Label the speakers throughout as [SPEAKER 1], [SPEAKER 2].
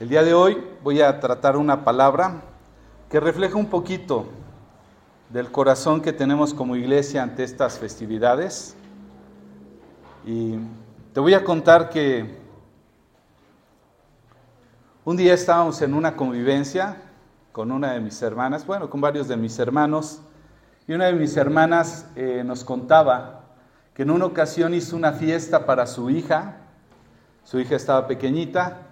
[SPEAKER 1] El día de hoy voy a tratar una palabra que refleja un poquito del corazón que tenemos como iglesia ante estas festividades. Y te voy a contar que un día estábamos en una convivencia con una de mis hermanas, bueno, con varios de mis hermanos, y una de mis hermanas eh, nos contaba que en una ocasión hizo una fiesta para su hija, su hija estaba pequeñita,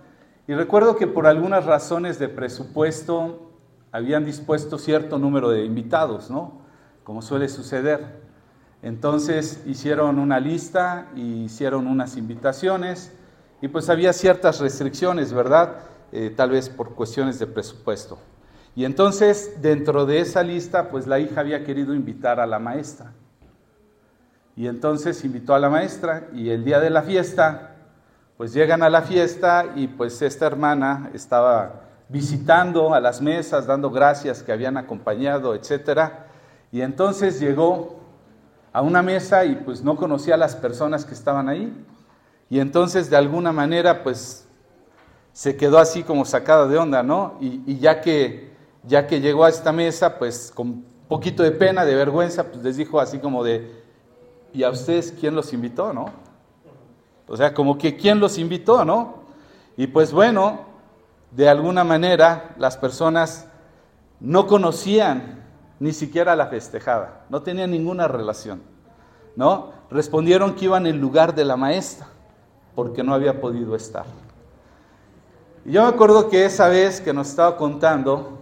[SPEAKER 1] y recuerdo que por algunas razones de presupuesto habían dispuesto cierto número de invitados, ¿no? Como suele suceder. Entonces hicieron una lista y hicieron unas invitaciones y pues había ciertas restricciones, ¿verdad? Eh, tal vez por cuestiones de presupuesto. Y entonces dentro de esa lista pues la hija había querido invitar a la maestra. Y entonces invitó a la maestra y el día de la fiesta pues llegan a la fiesta y pues esta hermana estaba visitando a las mesas, dando gracias que habían acompañado, etcétera. Y entonces llegó a una mesa y pues no conocía a las personas que estaban ahí. Y entonces de alguna manera pues se quedó así como sacada de onda, ¿no? Y, ya, que, ya que llegó a esta mesa, pues con poquito de pena, de vergüenza, pues les dijo así como de, ¿y a ustedes quién los invitó, no? O sea, como que quién los invitó, ¿no? Y pues bueno, de alguna manera las personas no conocían ni siquiera la festejada, no tenían ninguna relación, ¿no? Respondieron que iban en lugar de la maestra, porque no había podido estar. Y yo me acuerdo que esa vez que nos estaba contando,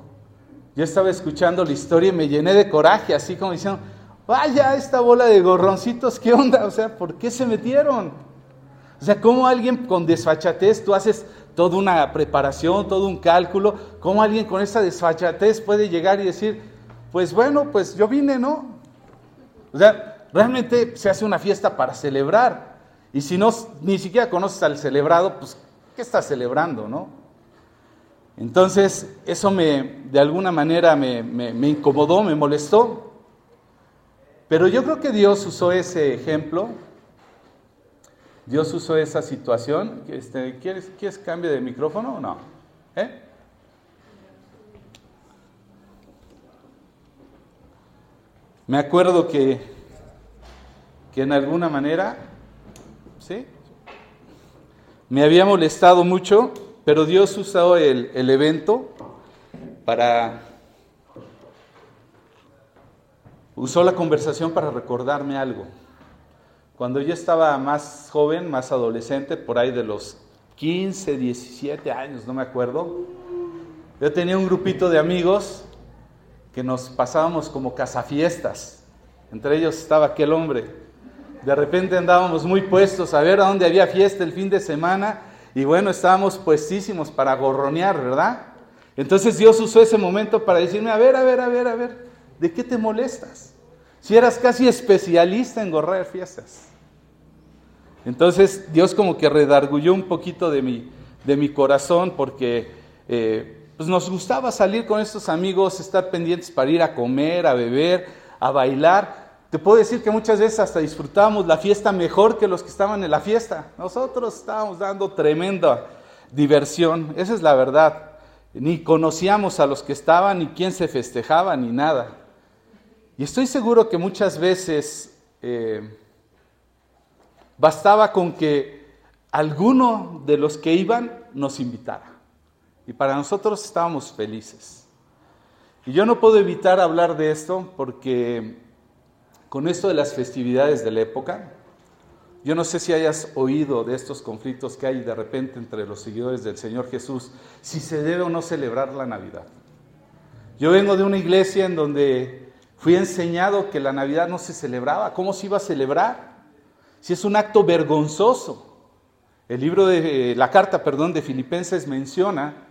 [SPEAKER 1] yo estaba escuchando la historia y me llené de coraje, así como diciendo, vaya, esta bola de gorroncitos, ¿qué onda? O sea, ¿por qué se metieron? O sea, ¿cómo alguien con desfachatez, tú haces toda una preparación, todo un cálculo, cómo alguien con esa desfachatez puede llegar y decir, pues bueno, pues yo vine, ¿no? O sea, realmente se hace una fiesta para celebrar. Y si no, ni siquiera conoces al celebrado, pues, ¿qué estás celebrando, no? Entonces, eso me, de alguna manera me, me incomodó, me molestó. Pero yo creo que Dios usó ese ejemplo Dios usó esa situación. Este, ¿quieres, ¿Quieres cambio de micrófono o no? ¿Eh? Me acuerdo que, que en alguna manera, ¿sí? Me había molestado mucho, pero Dios usó el, el evento para... Usó la conversación para recordarme algo. Cuando yo estaba más joven, más adolescente, por ahí de los 15, 17 años, no me acuerdo, yo tenía un grupito de amigos que nos pasábamos como cazafiestas. Entre ellos estaba aquel hombre. De repente andábamos muy puestos a ver a dónde había fiesta el fin de semana y bueno, estábamos puestísimos para gorronear, ¿verdad? Entonces Dios usó ese momento para decirme, a ver, a ver, a ver, a ver, ¿de qué te molestas? Si eras casi especialista en gorrear fiestas. Entonces Dios como que redargulló un poquito de mi, de mi corazón porque eh, pues nos gustaba salir con estos amigos, estar pendientes para ir a comer, a beber, a bailar. Te puedo decir que muchas veces hasta disfrutábamos la fiesta mejor que los que estaban en la fiesta. Nosotros estábamos dando tremenda diversión, esa es la verdad. Ni conocíamos a los que estaban, ni quién se festejaba, ni nada. Y estoy seguro que muchas veces... Eh, Bastaba con que alguno de los que iban nos invitara. Y para nosotros estábamos felices. Y yo no puedo evitar hablar de esto porque con esto de las festividades de la época, yo no sé si hayas oído de estos conflictos que hay de repente entre los seguidores del Señor Jesús, si se debe o no celebrar la Navidad. Yo vengo de una iglesia en donde fui enseñado que la Navidad no se celebraba. ¿Cómo se iba a celebrar? Si es un acto vergonzoso. El libro de la carta, perdón, de Filipenses menciona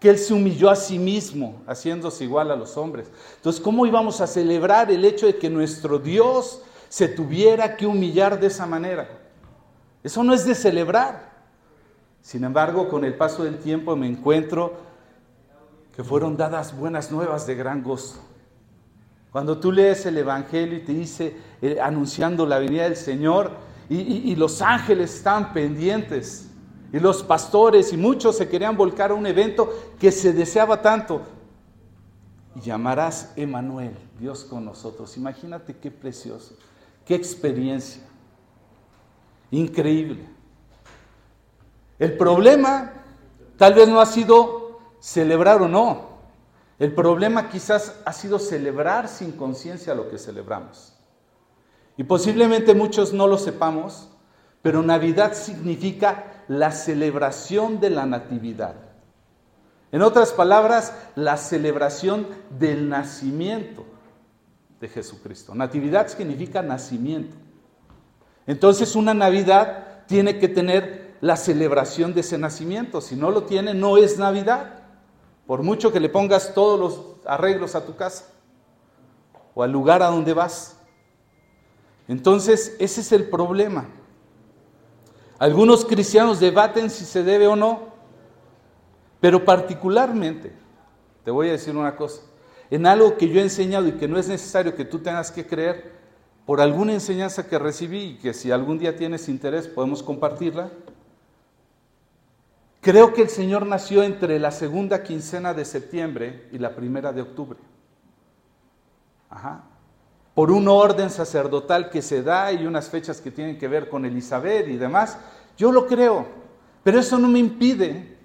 [SPEAKER 1] que él se humilló a sí mismo, haciéndose igual a los hombres. Entonces, ¿cómo íbamos a celebrar el hecho de que nuestro Dios se tuviera que humillar de esa manera? Eso no es de celebrar. Sin embargo, con el paso del tiempo me encuentro que fueron dadas buenas nuevas de gran gozo. Cuando tú lees el Evangelio y te dice, eh, anunciando la venida del Señor, y, los ángeles están pendientes, Y los pastores y muchos se querían volcar a un evento que se deseaba tanto. Y llamarás Emanuel, Dios con nosotros. Imagínate qué precioso, qué experiencia. Increíble. El problema tal vez no ha sido celebrar o no. El problema quizás ha sido celebrar sin conciencia lo que celebramos. Y posiblemente muchos no lo sepamos, pero Navidad significa la celebración de la natividad. En otras palabras, la celebración del nacimiento de Jesucristo. Natividad significa nacimiento. Entonces una Navidad tiene que tener la celebración de ese nacimiento. Si no lo tiene, no es Navidad. Por mucho que le pongas todos los arreglos a tu casa o al lugar a donde vas. Entonces, ese es el problema. Algunos cristianos debaten si se debe o no, pero particularmente, te voy a decir una cosa, en algo que yo he enseñado y que no es necesario que tú tengas que creer, por alguna enseñanza que recibí y que si algún día tienes interés podemos compartirla, Creo que el Señor nació entre la segunda quincena de septiembre y la primera de octubre. Ajá. Por un orden sacerdotal que se da y unas fechas que tienen que ver con Elizabeth y demás. Yo lo creo, pero eso no me impide.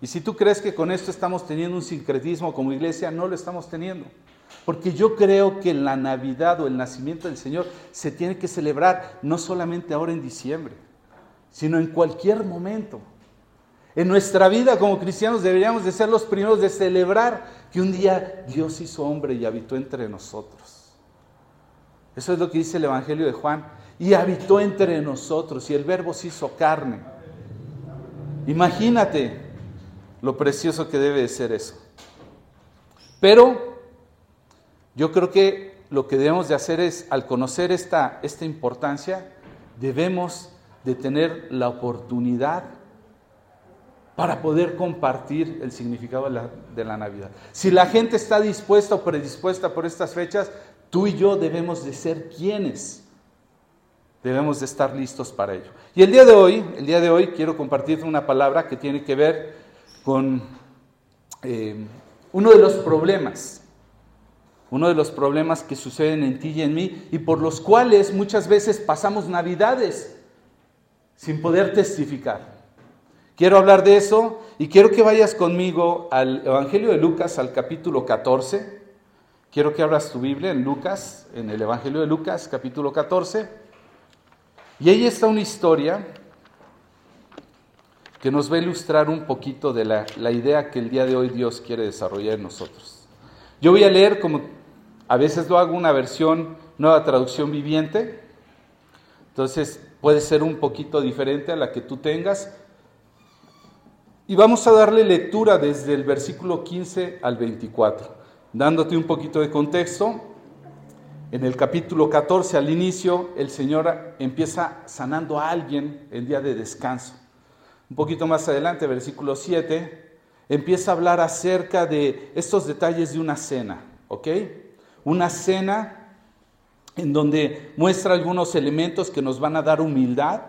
[SPEAKER 1] Y si tú crees que con esto estamos teniendo un sincretismo como iglesia, no lo estamos teniendo. Porque yo creo que la Navidad o el nacimiento del Señor se tiene que celebrar no solamente ahora en diciembre, sino en cualquier momento. En nuestra vida como cristianos deberíamos de ser los primeros de celebrar que un día Dios hizo hombre y habitó entre nosotros. Eso es lo que dice el Evangelio de Juan. Y habitó entre nosotros y el verbo se hizo carne. Imagínate lo precioso que debe de ser eso. Pero yo creo que lo que debemos de hacer es, al conocer esta, esta importancia, debemos de tener la oportunidad para poder compartir el significado de la, Navidad. Si la gente está dispuesta o predispuesta por estas fechas, tú y yo debemos de ser quienes. Debemos de estar listos para ello. Y el día de hoy, el día de hoy quiero compartir una palabra que tiene que ver con eh, uno de los problemas, uno de los problemas que suceden en ti y en mí y por los cuales muchas veces pasamos navidades sin poder testificar. Quiero hablar de eso y quiero que vayas conmigo al Evangelio de Lucas, al capítulo 14. Quiero que abras tu Biblia en Lucas, en el Evangelio de Lucas, capítulo 14. Y ahí está una historia que nos va a ilustrar un poquito de la, la, idea que el día de hoy Dios quiere desarrollar en nosotros. Yo voy a leer, como a veces lo hago, una versión, nueva traducción viviente. Entonces puede ser un poquito diferente a la que tú tengas, y vamos a darle lectura desde el versículo 15 al 24, dándote un poquito de contexto. En el capítulo 14 al inicio, el Señor empieza sanando a alguien el día de descanso. Un poquito más adelante, versículo 7, empieza a hablar acerca de estos detalles de una cena, ¿ok? Una cena en donde muestra algunos elementos que nos van a dar humildad,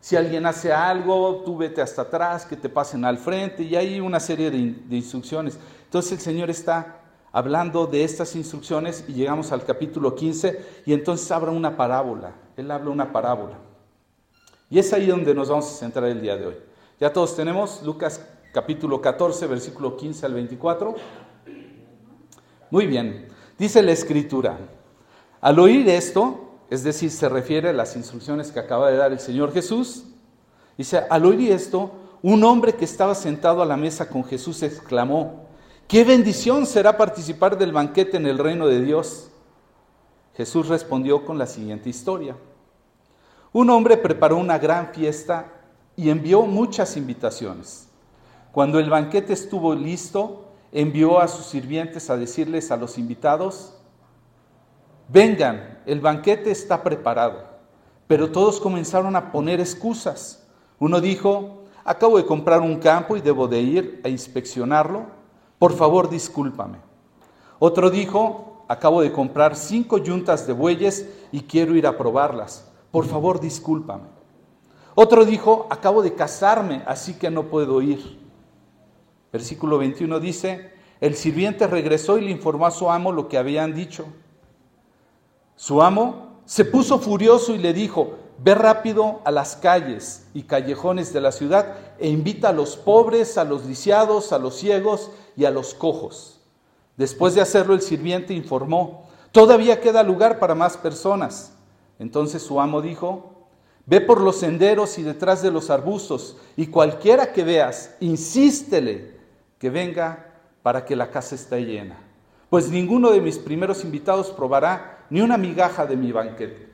[SPEAKER 1] si alguien hace algo, tú vete hasta atrás, que te pasen al frente, y hay una serie de, instrucciones. Entonces el Señor está hablando de estas instrucciones y llegamos al capítulo 15 y entonces habla una parábola. Él habla una parábola. Y es ahí donde nos vamos a centrar el día de hoy. Ya todos tenemos Lucas capítulo 14, versículo 15 al 24. Muy bien, dice la escritura, al oír esto, es decir, se refiere a las instrucciones que acaba de dar el Señor Jesús. Dice, al oír esto, un hombre que estaba sentado a la mesa con Jesús exclamó, qué bendición será participar del banquete en el reino de Dios. Jesús respondió con la siguiente historia. Un hombre preparó una gran fiesta y envió muchas invitaciones. Cuando el banquete estuvo listo, envió a sus sirvientes a decirles a los invitados, vengan, el banquete está preparado. Pero todos comenzaron a poner excusas. Uno dijo, acabo de comprar un campo y debo de ir a inspeccionarlo. Por favor, discúlpame. Otro dijo, acabo de comprar cinco yuntas de bueyes y quiero ir a probarlas. Por favor, discúlpame. Otro dijo, acabo de casarme, así que no puedo ir. Versículo 21 dice, el sirviente regresó y le informó a su amo lo que habían dicho. Su amo se puso furioso y le dijo, ve rápido a las calles y callejones de la ciudad e invita a los pobres, a los lisiados, a los ciegos y a los cojos. Después de hacerlo, el sirviente informó, todavía queda lugar para más personas. Entonces su amo dijo, ve por los senderos y detrás de los arbustos, y cualquiera que veas, insístele que venga para que la casa esté llena. Pues ninguno de mis primeros invitados probará ni una migaja de mi banquete.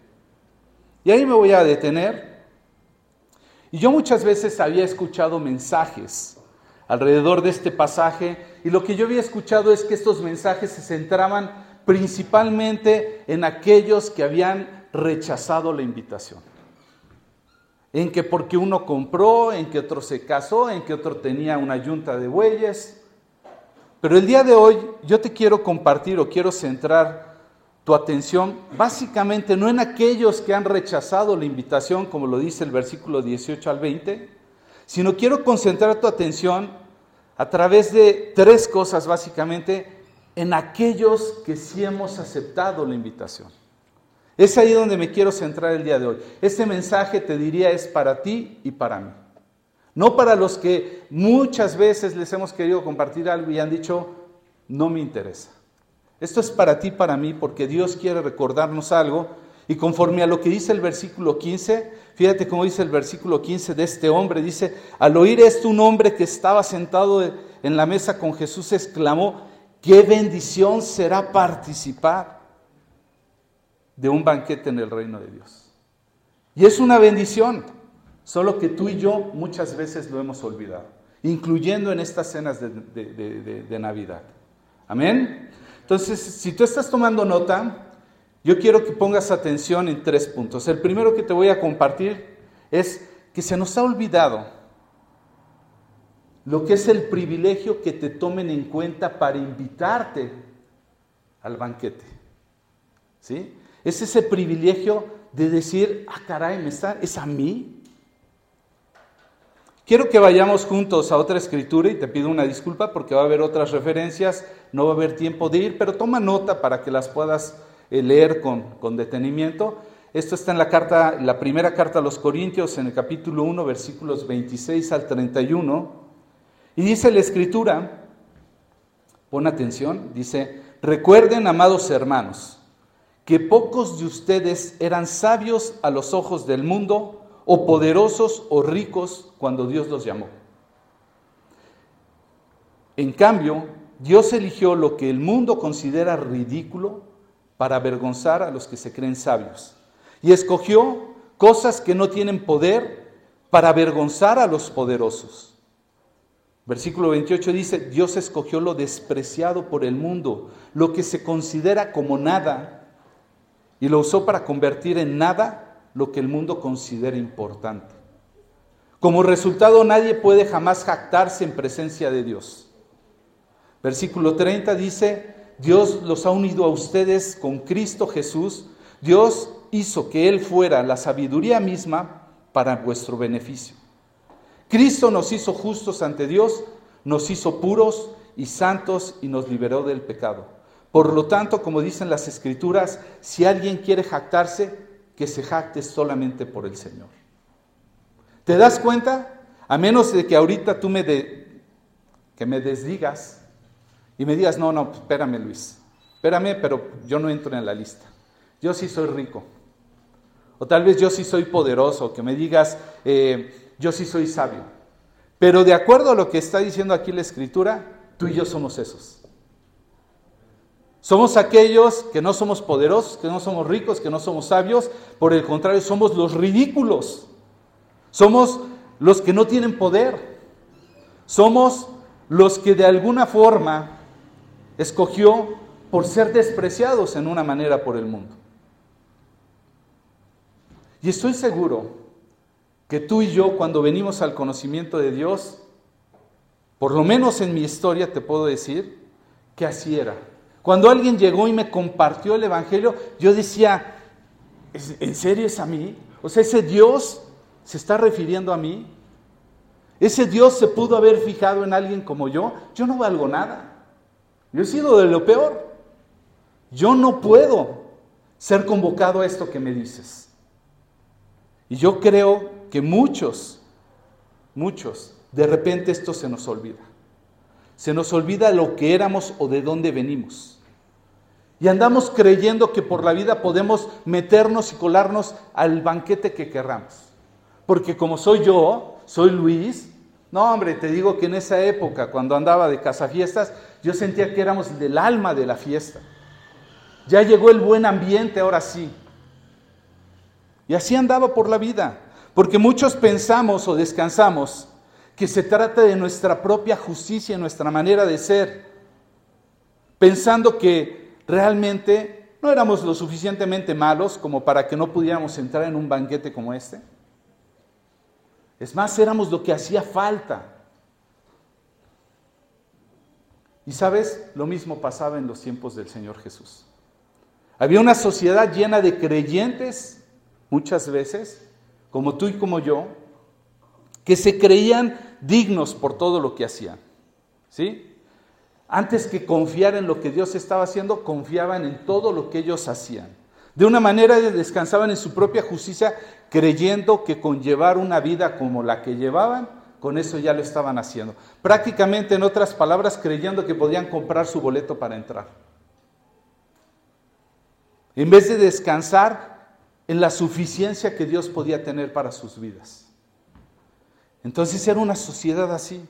[SPEAKER 1] Y ahí me voy a detener. Y yo muchas veces había escuchado mensajes alrededor de este pasaje y lo que yo había escuchado es que estos mensajes se centraban principalmente en aquellos que habían rechazado la invitación. En que porque uno compró, en que otro se casó, en que otro tenía una yunta de bueyes. Pero el día de hoy yo te quiero compartir o quiero centrar tu atención básicamente no en aquellos que han rechazado la invitación, como lo dice el versículo 18 al 20, sino quiero concentrar tu atención a través de tres cosas básicamente en aquellos que sí hemos aceptado la invitación. Es ahí donde me quiero centrar el día de hoy. Este mensaje te diría es para ti y para mí. No para los que muchas veces les hemos querido compartir algo y han dicho, no me interesa. Esto es para ti para mí porque Dios quiere recordarnos algo y conforme a lo que dice el versículo 15, fíjate cómo dice el versículo 15 de este hombre, dice, al oír esto un hombre que estaba sentado en la mesa con Jesús exclamó, qué bendición será participar de un banquete en el reino de Dios. Y es una bendición, solo que tú y yo muchas veces lo hemos olvidado, incluyendo en estas cenas de, Navidad. Amén. Entonces, si tú estás tomando nota, yo quiero que pongas atención en tres puntos. El primero que te voy a compartir es que se nos ha olvidado lo que es el privilegio que te tomen en cuenta para invitarte al banquete. ¿Sí? Es ese privilegio de decir, ah, caray, ¿me está, ¿es a mí? Quiero que vayamos juntos a otra escritura y te pido una disculpa porque va a haber otras referencias, no va a haber tiempo de ir, pero toma nota para que las puedas eh, leer con, con detenimiento. Esto está en la carta, la primera carta a los Corintios, en el capítulo 1, versículos 26 al 31. Y dice la escritura, pon atención, dice, recuerden, amados hermanos, que pocos de ustedes eran sabios a los ojos del mundo, o poderosos o ricos cuando Dios los llamó. En cambio, Dios eligió lo que el mundo considera ridículo para avergonzar a los que se creen sabios. Y escogió cosas que no tienen poder para avergonzar a los poderosos. Versículo 28 dice, Dios escogió lo despreciado por el mundo, lo que se considera como nada, y lo usó para convertir en nada lo que el mundo considera importante. Como resultado, nadie puede jamás jactarse en presencia de Dios. Versículo 30 dice, Dios los ha unido a ustedes con Cristo Jesús. Dios hizo que Él fuera la sabiduría misma para vuestro beneficio. Cristo nos hizo justos ante Dios, nos hizo puros y santos y nos liberó del pecado. Por lo tanto, como dicen las escrituras, si alguien quiere jactarse, que se jacte solamente por el Señor. ¿Te das cuenta? A menos de que ahorita tú me, que me desdigas y me digas, no, no, espérame Luis, espérame, pero yo no entro en la lista. Yo sí soy rico. O tal vez yo sí soy poderoso, que me digas, eh, yo sí soy sabio. Pero de acuerdo a lo que está diciendo aquí la escritura, tú y yo somos esos. Somos aquellos que no somos poderosos, que no somos ricos, que no somos sabios, por el contrario, somos los ridículos. Somos los que no tienen poder. Somos los que de alguna forma escogió por ser despreciados en una manera por el mundo. Y estoy seguro que tú y yo cuando venimos al conocimiento de Dios, por lo menos en mi historia te puedo decir que así era. Cuando alguien llegó y me compartió el Evangelio, yo decía, ¿en serio es a mí? O sea, ese Dios ¿Se está refiriendo a mí? ¿Ese Dios se pudo haber fijado en alguien como yo? Yo no valgo nada. Yo he sido de lo peor. Yo no puedo ser convocado a esto que me dices. Y yo creo que muchos, muchos, de repente esto se nos olvida. Se nos olvida lo que éramos o de dónde venimos. Y andamos creyendo que por la vida podemos meternos y colarnos al banquete que querramos. Porque como soy yo, soy Luis, no hombre, te digo que en esa época, cuando andaba de cazafiestas, yo sentía que éramos del alma de la fiesta. Ya llegó el buen ambiente, ahora sí. Y así andaba por la vida, porque muchos pensamos o descansamos que se trata de nuestra propia justicia, nuestra manera de ser, pensando que realmente no éramos lo suficientemente malos como para que no pudiéramos entrar en un banquete como este. Es más, éramos lo que hacía falta. Y sabes, lo mismo pasaba en los tiempos del Señor Jesús. Había una sociedad llena de creyentes, muchas veces, como tú y como yo, que se creían dignos por todo lo que hacían. ¿Sí? Antes que confiar en lo que Dios estaba haciendo, confiaban en todo lo que ellos hacían. De una manera descansaban en su propia justicia, creyendo que con llevar una vida como la que llevaban, con eso ya lo estaban haciendo. Prácticamente, en otras palabras, creyendo que podían comprar su boleto para entrar. En vez de descansar en la suficiencia que Dios podía tener para sus vidas. Entonces era una sociedad así.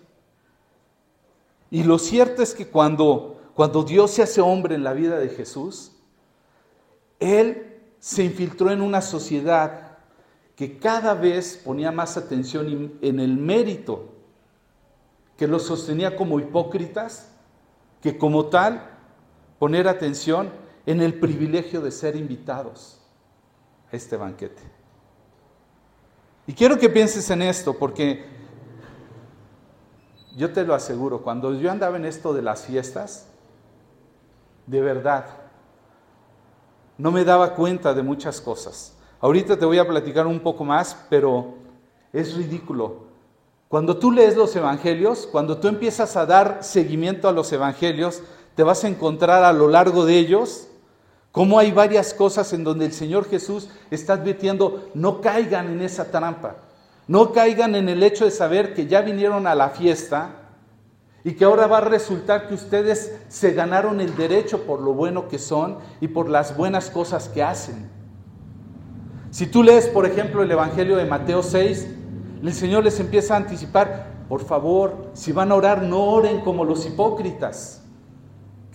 [SPEAKER 1] Y lo cierto es que cuando, cuando Dios se hace hombre en la vida de Jesús, Él se infiltró en una sociedad que cada vez ponía más atención en el mérito, que los sostenía como hipócritas, que como tal poner atención en el privilegio de ser invitados a este banquete. Y quiero que pienses en esto, porque yo te lo aseguro, cuando yo andaba en esto de las fiestas, de verdad, no me daba cuenta de muchas cosas. Ahorita te voy a platicar un poco más, pero es ridículo. Cuando tú lees los evangelios, cuando tú empiezas a dar seguimiento a los evangelios, te vas a encontrar a lo largo de ellos cómo hay varias cosas en donde el Señor Jesús está advirtiendo, no caigan en esa trampa, no caigan en el hecho de saber que ya vinieron a la fiesta y que ahora va a resultar que ustedes se ganaron el derecho por lo bueno que son y por las buenas cosas que hacen. Si tú lees, por ejemplo, el Evangelio de Mateo 6, el Señor les empieza a anticipar, por favor, si van a orar, no oren como los hipócritas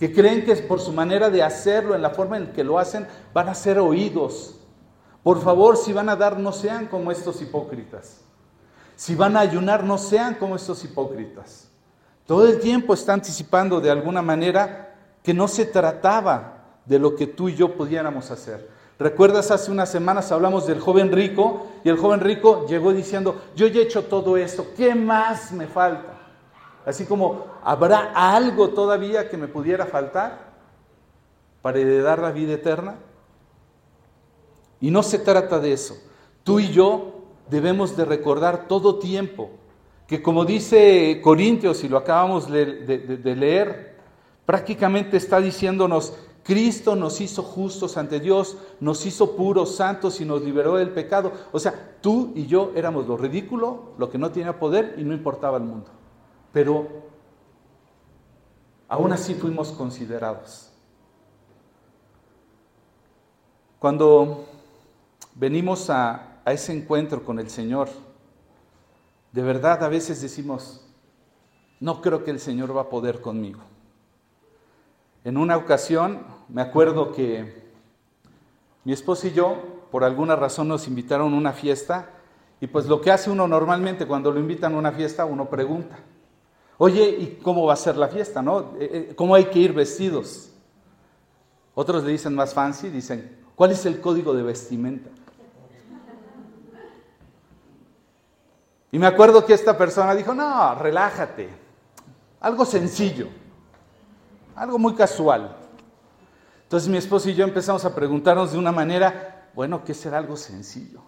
[SPEAKER 1] que creen que por su manera de hacerlo, en la forma en que lo hacen, van a ser oídos. Por favor, si van a dar, no sean como estos hipócritas. Si van a ayunar, no sean como estos hipócritas. Todo el tiempo está anticipando de alguna manera que no se trataba de lo que tú y yo pudiéramos hacer. ¿Recuerdas hace unas semanas hablamos del joven rico y el joven rico llegó diciendo, yo ya he hecho todo esto, ¿qué más me falta? Así como, ¿habrá algo todavía que me pudiera faltar para heredar la vida eterna? Y no se trata de eso. Tú y yo debemos de recordar todo tiempo que como dice Corintios, y lo acabamos de, de leer, prácticamente está diciéndonos, Cristo nos hizo justos ante Dios, nos hizo puros, santos y nos liberó del pecado. O sea, tú y yo éramos lo ridículo, lo que no tenía poder y no importaba el mundo pero aún así fuimos considerados. Cuando venimos a, ese encuentro con el Señor, de verdad a veces decimos, no creo que el Señor va a poder conmigo. En una ocasión me acuerdo que mi esposo y yo, por alguna razón, nos invitaron a una fiesta y pues lo que hace uno normalmente cuando lo invitan a una fiesta, uno pregunta. Oye, ¿y cómo va a ser la fiesta? ¿no? Eh, eh, ¿Cómo hay que ir vestidos? Otros le dicen más fancy, dicen, ¿cuál es el código de vestimenta? Y me acuerdo que esta persona dijo, no, relájate, algo sencillo, algo muy casual. Entonces mi esposo y yo empezamos a preguntarnos de una manera, bueno, ¿qué será algo sencillo?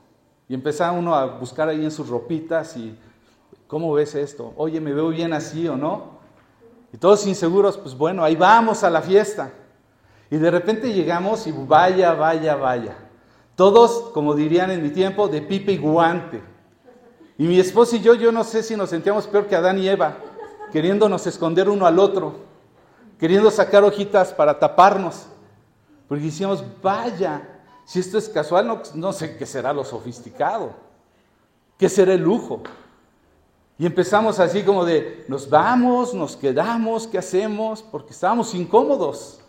[SPEAKER 1] Y empezaba uno a buscar ahí en sus ropitas y, ¿cómo ves esto? Oye, ¿me veo bien así o no? Y todos inseguros, pues bueno, ahí vamos a la fiesta. Y de repente llegamos y vaya, vaya, vaya. Todos, como dirían en mi tiempo, de pipe y guante. Y mi esposo y yo, yo no sé si nos sentíamos peor que Adán y Eva, queriéndonos esconder uno al otro, queriendo sacar hojitas para taparnos. Porque decíamos, vaya, si esto es casual, no, no sé qué será lo sofisticado, qué será el lujo. Y empezamos así como de, nos vamos, nos quedamos, ¿qué hacemos? Porque estábamos incómodos.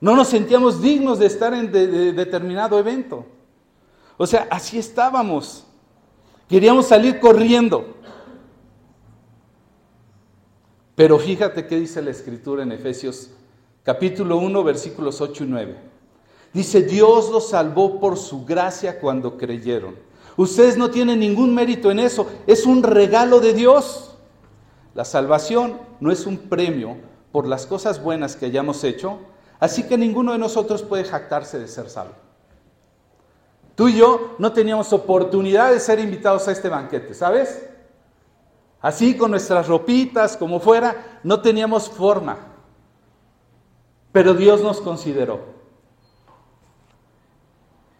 [SPEAKER 1] No nos sentíamos dignos de estar en determinado evento. O sea, así estábamos. Queríamos salir corriendo. Pero fíjate qué dice la escritura en Efesios capítulo 1, versículos 8 y 9. Dice, Dios los salvó por su gracia cuando creyeron. Ustedes no tienen ningún mérito en eso, es un regalo de Dios. La salvación no es un premio por las cosas buenas que hayamos hecho, así que ninguno de nosotros puede jactarse de ser salvo. Tú y yo no teníamos oportunidad de ser invitados a este banquete, ¿sabes? Así con nuestras ropitas, como fuera, no teníamos forma. Pero Dios nos consideró.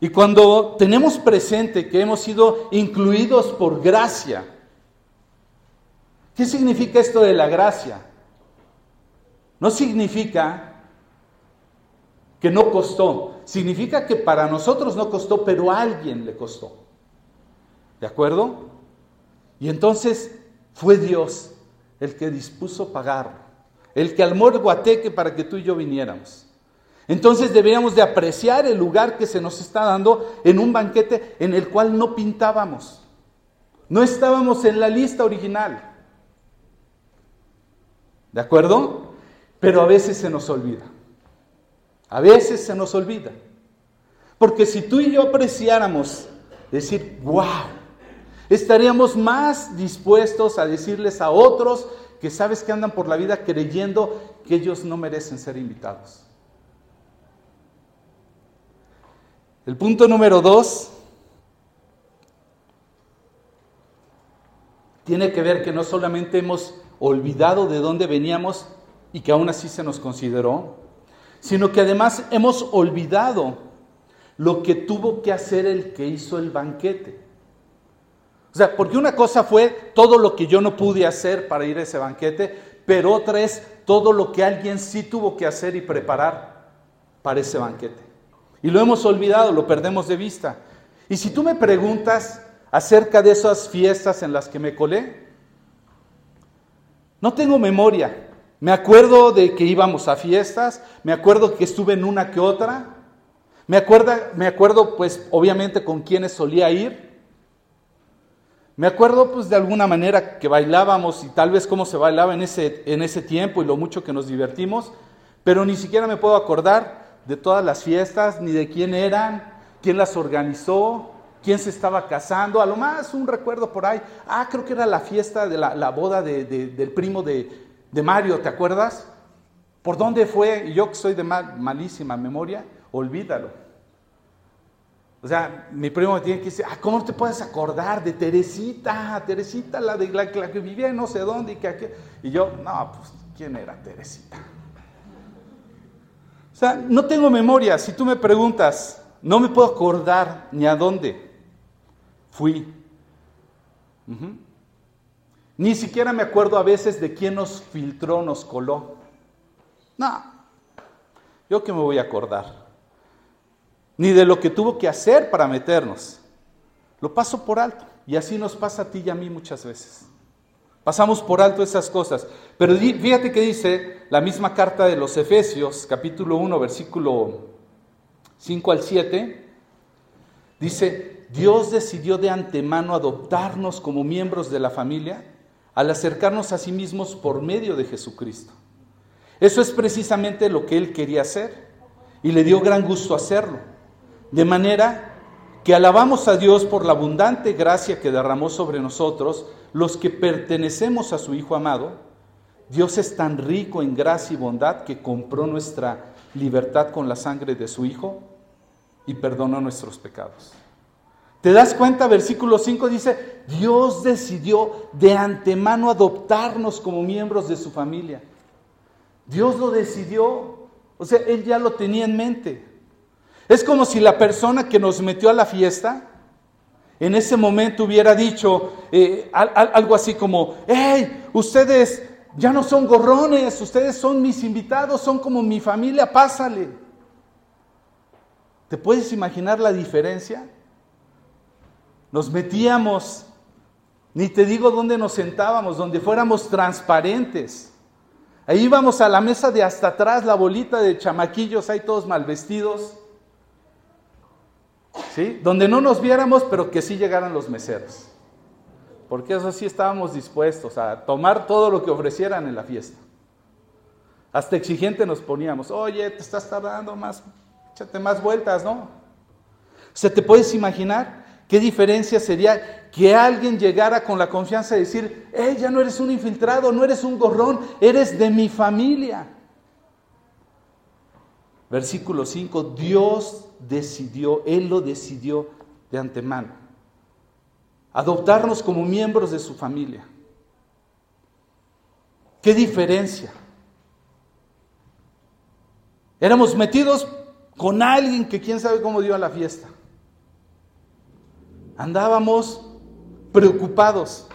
[SPEAKER 1] Y cuando tenemos presente que hemos sido incluidos por gracia, ¿qué significa esto de la gracia? No significa que no costó, significa que para nosotros no costó, pero a alguien le costó. ¿De acuerdo? Y entonces fue Dios el que dispuso pagarlo el que armó el guateque para que tú y yo viniéramos. Entonces deberíamos de apreciar el lugar que se nos está dando en un banquete en el cual no pintábamos. No estábamos en la lista original. ¿De acuerdo? Pero a veces se nos olvida. A veces se nos olvida. Porque si tú y yo apreciáramos decir, wow, estaríamos más dispuestos a decirles a otros que sabes que andan por la vida creyendo que ellos no merecen ser invitados. El punto número dos tiene que ver que no solamente hemos olvidado de dónde veníamos y que aún así se nos consideró, sino que además hemos olvidado lo que tuvo que hacer el que hizo el banquete. O sea, porque una cosa fue todo lo que yo no pude hacer para ir a ese banquete, pero otra es todo lo que alguien sí tuvo que hacer y preparar para ese banquete. Y lo hemos olvidado, lo perdemos de vista. Y si tú me preguntas acerca de esas fiestas en las que me colé, no tengo memoria. Me acuerdo de que íbamos a fiestas, me acuerdo que estuve en una que otra, me acuerdo, me acuerdo pues obviamente con quienes solía ir, me acuerdo pues de alguna manera que bailábamos y tal vez cómo se bailaba en ese, en ese tiempo y lo mucho que nos divertimos, pero ni siquiera me puedo acordar de todas las fiestas, ni de quién eran, quién las organizó, quién se estaba casando, a lo más un recuerdo por ahí. Ah, creo que era la fiesta de la, boda del primo de, Mario, ¿te acuerdas? ¿Por dónde fue? Y yo que soy de malísima memoria, olvídalo. O sea, mi primo me tiene que decir, ah, ¿cómo te puedes acordar de Teresita? Teresita, la de la, que vivía no sé dónde y que Y yo, no, pues, ¿quién era Teresita? O sea, no tengo memoria. Si tú me preguntas, no me puedo acordar ni a dónde fui. Ni siquiera me acuerdo a veces de quién nos filtró, nos coló. No, yo que me voy a acordar ni de lo que tuvo que hacer para meternos. Lo paso por alto. Y así nos pasa a ti y a mí muchas veces. Pasamos por alto esas cosas. Pero fíjate que dice la misma carta de los Efesios, capítulo 1, versículo 5 al 7. Dice, Dios decidió de antemano adoptarnos como miembros de la familia al acercarnos a sí mismos por medio de Jesucristo. Eso es precisamente lo que Él quería hacer y le dio gran gusto hacerlo. De manera que alabamos a Dios por la abundante gracia que derramó sobre nosotros, los que pertenecemos a su Hijo amado. Dios es tan rico en gracia y bondad que compró nuestra libertad con la sangre de su Hijo y perdonó nuestros pecados. ¿Te das cuenta? Versículo 5 dice, Dios decidió de antemano adoptarnos como miembros de su familia. Dios lo decidió. O sea, Él ya lo tenía en mente. Es como si la persona que nos metió a la fiesta en ese momento hubiera dicho eh, algo así como, hey, ustedes ya no son gorrones, ustedes son mis invitados, son como mi familia, pásale. ¿Te puedes imaginar la diferencia? Nos metíamos, ni te digo dónde nos sentábamos, donde fuéramos transparentes. Ahí íbamos a la mesa de hasta atrás, la bolita de chamaquillos, ahí todos mal vestidos. Donde no nos viéramos, pero que sí llegaran los meseros. Porque eso sí estábamos dispuestos a tomar todo lo que ofrecieran en la fiesta. Hasta exigente nos poníamos, oye, te estás tardando más, échate más vueltas, ¿no? O sea, ¿te puedes imaginar qué diferencia sería que alguien llegara con la confianza de decir, hey, ya no eres un infiltrado, no eres un gorrón, eres de mi familia? Versículo 5, Dios decidió, Él lo decidió de antemano. Adoptarnos como miembros de su familia. ¿Qué diferencia? Éramos metidos con alguien que quién sabe cómo dio a la fiesta. Andábamos preocupados.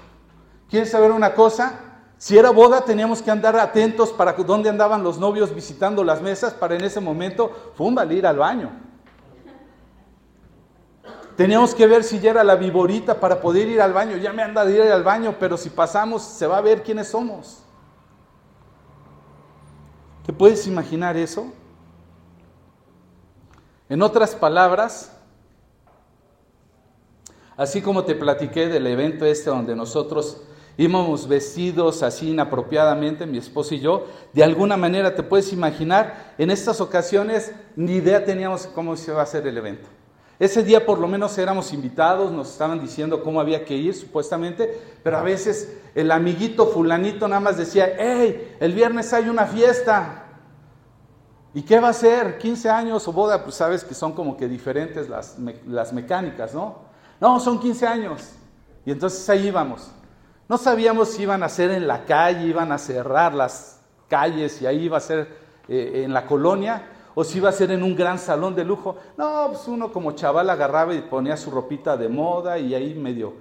[SPEAKER 1] ¿Quieres saber una cosa? Si era boda, teníamos que andar atentos para dónde andaban los novios visitando las mesas para en ese momento, fúmbale, ir al baño. Teníamos que ver si ya era la viborita para poder ir al baño. Ya me anda de ir al baño, pero si pasamos se va a ver quiénes somos. ¿Te puedes imaginar eso? En otras palabras, así como te platiqué del evento este donde nosotros íbamos vestidos así inapropiadamente, mi esposo y yo, de alguna manera te puedes imaginar, en estas ocasiones ni idea teníamos cómo se va a hacer el evento. Ese día por lo menos éramos invitados, nos estaban diciendo cómo había que ir supuestamente, pero a veces el amiguito fulanito nada más decía, hey, el viernes hay una fiesta. ¿Y qué va a ser? ¿15 años o boda? Pues sabes que son como que diferentes las, las mecánicas, ¿no? No, son 15 años. Y entonces ahí íbamos. No sabíamos si iban a ser en la calle, iban a cerrar las calles y ahí iba a ser eh, en la colonia o si iba a ser en un gran salón de lujo. No, pues uno como chaval agarraba y ponía su ropita de moda y ahí medio,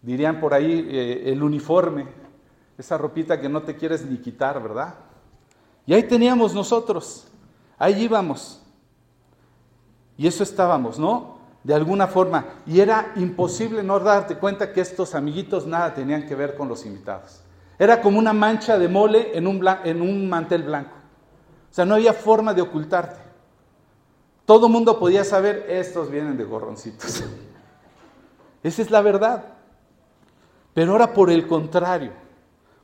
[SPEAKER 1] dirían por ahí, eh, el uniforme, esa ropita que no te quieres ni quitar, ¿verdad? Y ahí teníamos nosotros, ahí íbamos. Y eso estábamos, ¿no? De alguna forma. Y era imposible no darte cuenta que estos amiguitos nada tenían que ver con los invitados. Era como una mancha de mole en un, en un mantel blanco. O sea, no había forma de ocultarte. Todo mundo podía saber, estos vienen de gorroncitos. Esa es la verdad. Pero ahora por el contrario,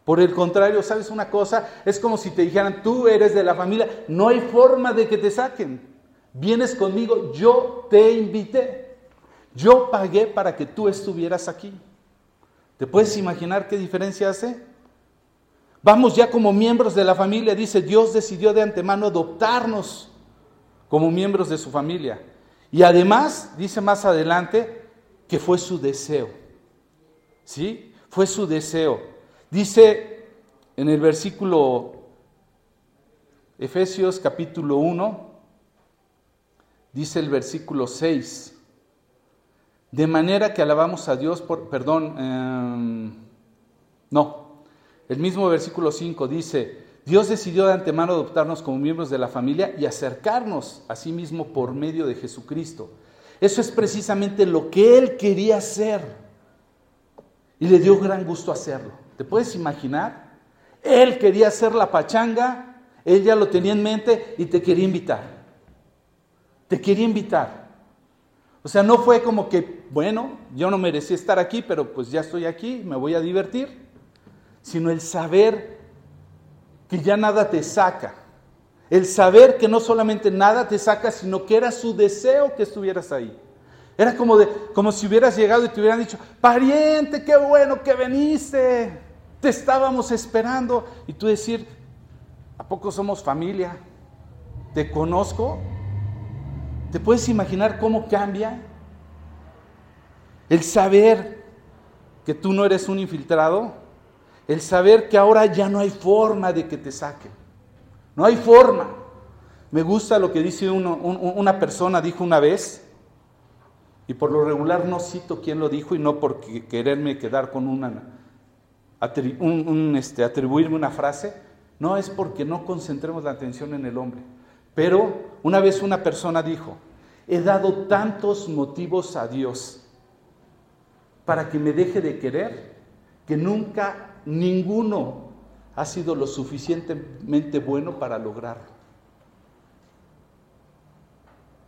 [SPEAKER 1] por el contrario, ¿sabes una cosa? Es como si te dijeran, tú eres de la familia, no hay forma de que te saquen. Vienes conmigo, yo te invité. Yo pagué para que tú estuvieras aquí. ¿Te puedes imaginar qué diferencia hace? Vamos ya como miembros de la familia, dice, Dios decidió de antemano adoptarnos como miembros de su familia. Y además, dice más adelante, que fue su deseo. ¿Sí? Fue su deseo. Dice en el versículo Efesios capítulo 1, dice el versículo 6, de manera que alabamos a Dios por, perdón, em, no, el mismo versículo 5 dice, Dios decidió de antemano adoptarnos como miembros de la familia y acercarnos a sí mismo por medio de Jesucristo. Eso es precisamente lo que Él quería hacer. Y le dio gran gusto hacerlo. ¿Te puedes imaginar? Él quería hacer la pachanga, Él ya lo tenía en mente y te quería invitar. Te quería invitar. O sea, no fue como que, bueno, yo no merecía estar aquí, pero pues ya estoy aquí, me voy a divertir sino el saber que ya nada te saca. El saber que no solamente nada te saca, sino que era su deseo que estuvieras ahí. Era como, de, como si hubieras llegado y te hubieran dicho, pariente, qué bueno que veniste, te estábamos esperando. Y tú decir, ¿a poco somos familia? ¿Te conozco? ¿Te puedes imaginar cómo cambia? El saber que tú no eres un infiltrado, el saber que ahora ya no hay forma de que te saquen. No hay forma. Me gusta lo que dice una persona, dijo una vez, y por lo regular no cito quién lo dijo y no por quererme quedar con una, este, atribuirme una frase, no es porque no concentremos la atención en el hombre. Pero una vez una persona dijo, he dado tantos motivos a Dios para que me deje de querer, que nunca ninguno ha sido lo suficientemente bueno para lograrlo.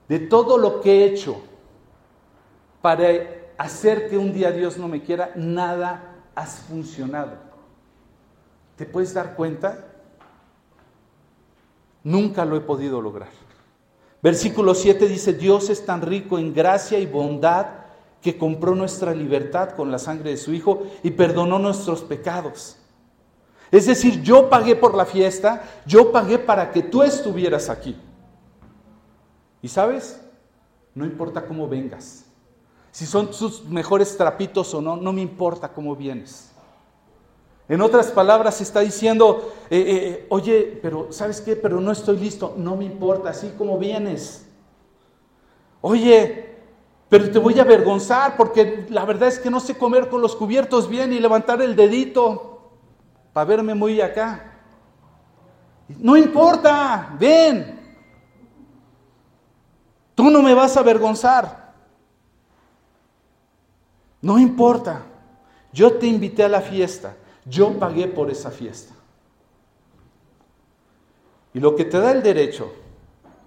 [SPEAKER 1] De todo lo que he hecho para hacer que un día Dios no me quiera, nada ha funcionado. ¿Te puedes dar cuenta? Nunca lo he podido lograr. Versículo 7 dice, Dios es tan rico en gracia y bondad que compró nuestra libertad con la sangre de su Hijo y perdonó nuestros pecados. Es decir, yo pagué por la fiesta, yo pagué para que tú estuvieras aquí. Y sabes, no importa cómo vengas, si son sus mejores trapitos o no, no me importa cómo vienes. En otras palabras, está diciendo, eh, eh, eh, oye, pero ¿sabes qué? Pero no estoy listo. No me importa, así como vienes. Oye, pero te voy a avergonzar porque la verdad es que no sé comer con los cubiertos bien y levantar el dedito para verme muy acá. No importa, ven. Tú no me vas a avergonzar. No importa. Yo te invité a la fiesta. Yo pagué por esa fiesta. Y lo que te da el derecho,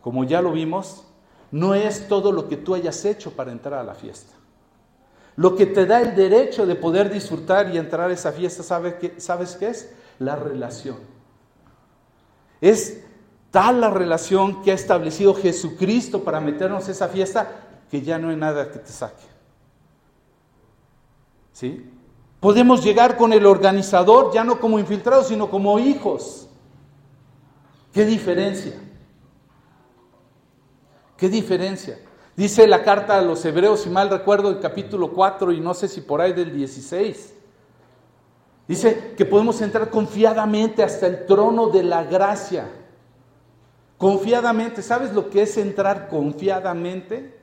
[SPEAKER 1] como ya lo vimos, no es todo lo que tú hayas hecho para entrar a la fiesta. Lo que te da el derecho de poder disfrutar y entrar a esa fiesta, ¿sabes qué, ¿sabes qué es? La relación. Es tal la relación que ha establecido Jesucristo para meternos a esa fiesta que ya no hay nada que te saque. ¿Sí? Podemos llegar con el organizador ya no como infiltrados, sino como hijos. ¿Qué diferencia? ¿Qué diferencia? Dice la carta a los hebreos, si mal recuerdo, el capítulo 4 y no sé si por ahí del 16. Dice que podemos entrar confiadamente hasta el trono de la gracia. Confiadamente, ¿sabes lo que es entrar confiadamente?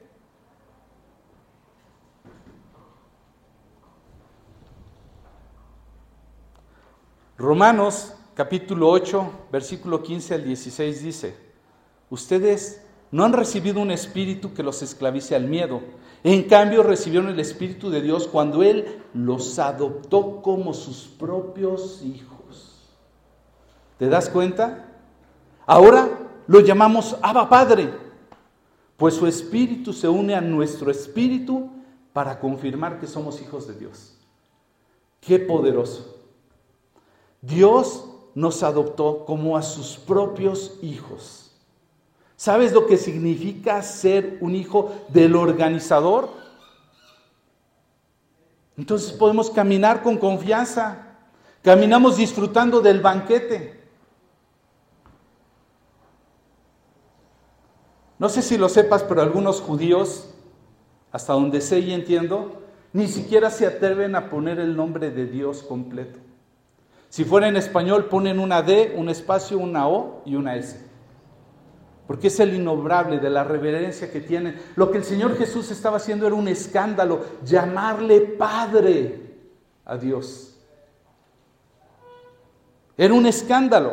[SPEAKER 1] Romanos capítulo 8, versículo 15 al 16 dice, ustedes no han recibido un espíritu que los esclavice al miedo, en cambio recibieron el espíritu de Dios cuando Él los adoptó como sus propios hijos. ¿Te das cuenta? Ahora lo llamamos Abba Padre, pues su espíritu se une a nuestro espíritu para confirmar que somos hijos de Dios. Qué poderoso. Dios nos adoptó como a sus propios hijos. ¿Sabes lo que significa ser un hijo del organizador? Entonces podemos caminar con confianza. Caminamos disfrutando del banquete. No sé si lo sepas, pero algunos judíos, hasta donde sé y entiendo, ni siquiera se atreven a poner el nombre de Dios completo. Si fuera en español, ponen una D, un espacio, una O y una S. Porque es el innombrable de la reverencia que tienen. Lo que el Señor Jesús estaba haciendo era un escándalo, llamarle Padre a Dios. Era un escándalo.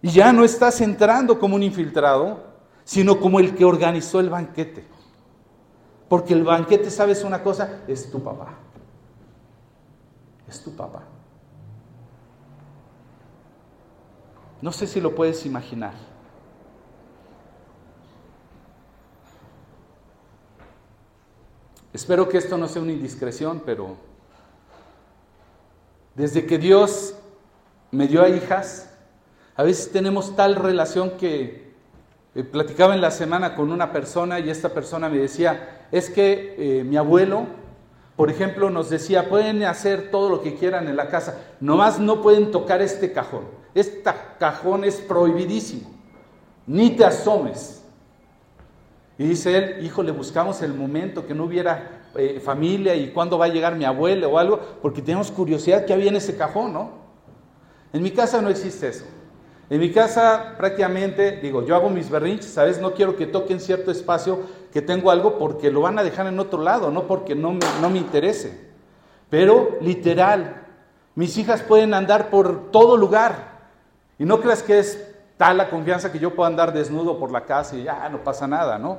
[SPEAKER 1] Y ya no estás entrando como un infiltrado, sino como el que organizó el banquete. Porque el banquete, ¿sabes una cosa? Es tu papá es tu papá. No sé si lo puedes imaginar. Espero que esto no sea una indiscreción, pero desde que Dios me dio a hijas, a veces tenemos tal relación que eh, platicaba en la semana con una persona y esta persona me decía, es que eh, mi abuelo por ejemplo, nos decía, pueden hacer todo lo que quieran en la casa, nomás no pueden tocar este cajón. Este cajón es prohibidísimo, ni te asomes. Y dice él, hijo, le buscamos el momento que no hubiera eh, familia y cuándo va a llegar mi abuelo o algo, porque tenemos curiosidad que había en ese cajón, ¿no? En mi casa no existe eso. En mi casa prácticamente, digo, yo hago mis berrinches, ¿sabes? No quiero que toquen cierto espacio que tengo algo porque lo van a dejar en otro lado, no porque no me, no me interese. Pero literal, mis hijas pueden andar por todo lugar. Y no creas que es tal la confianza que yo pueda andar desnudo por la casa y ya no pasa nada, ¿no?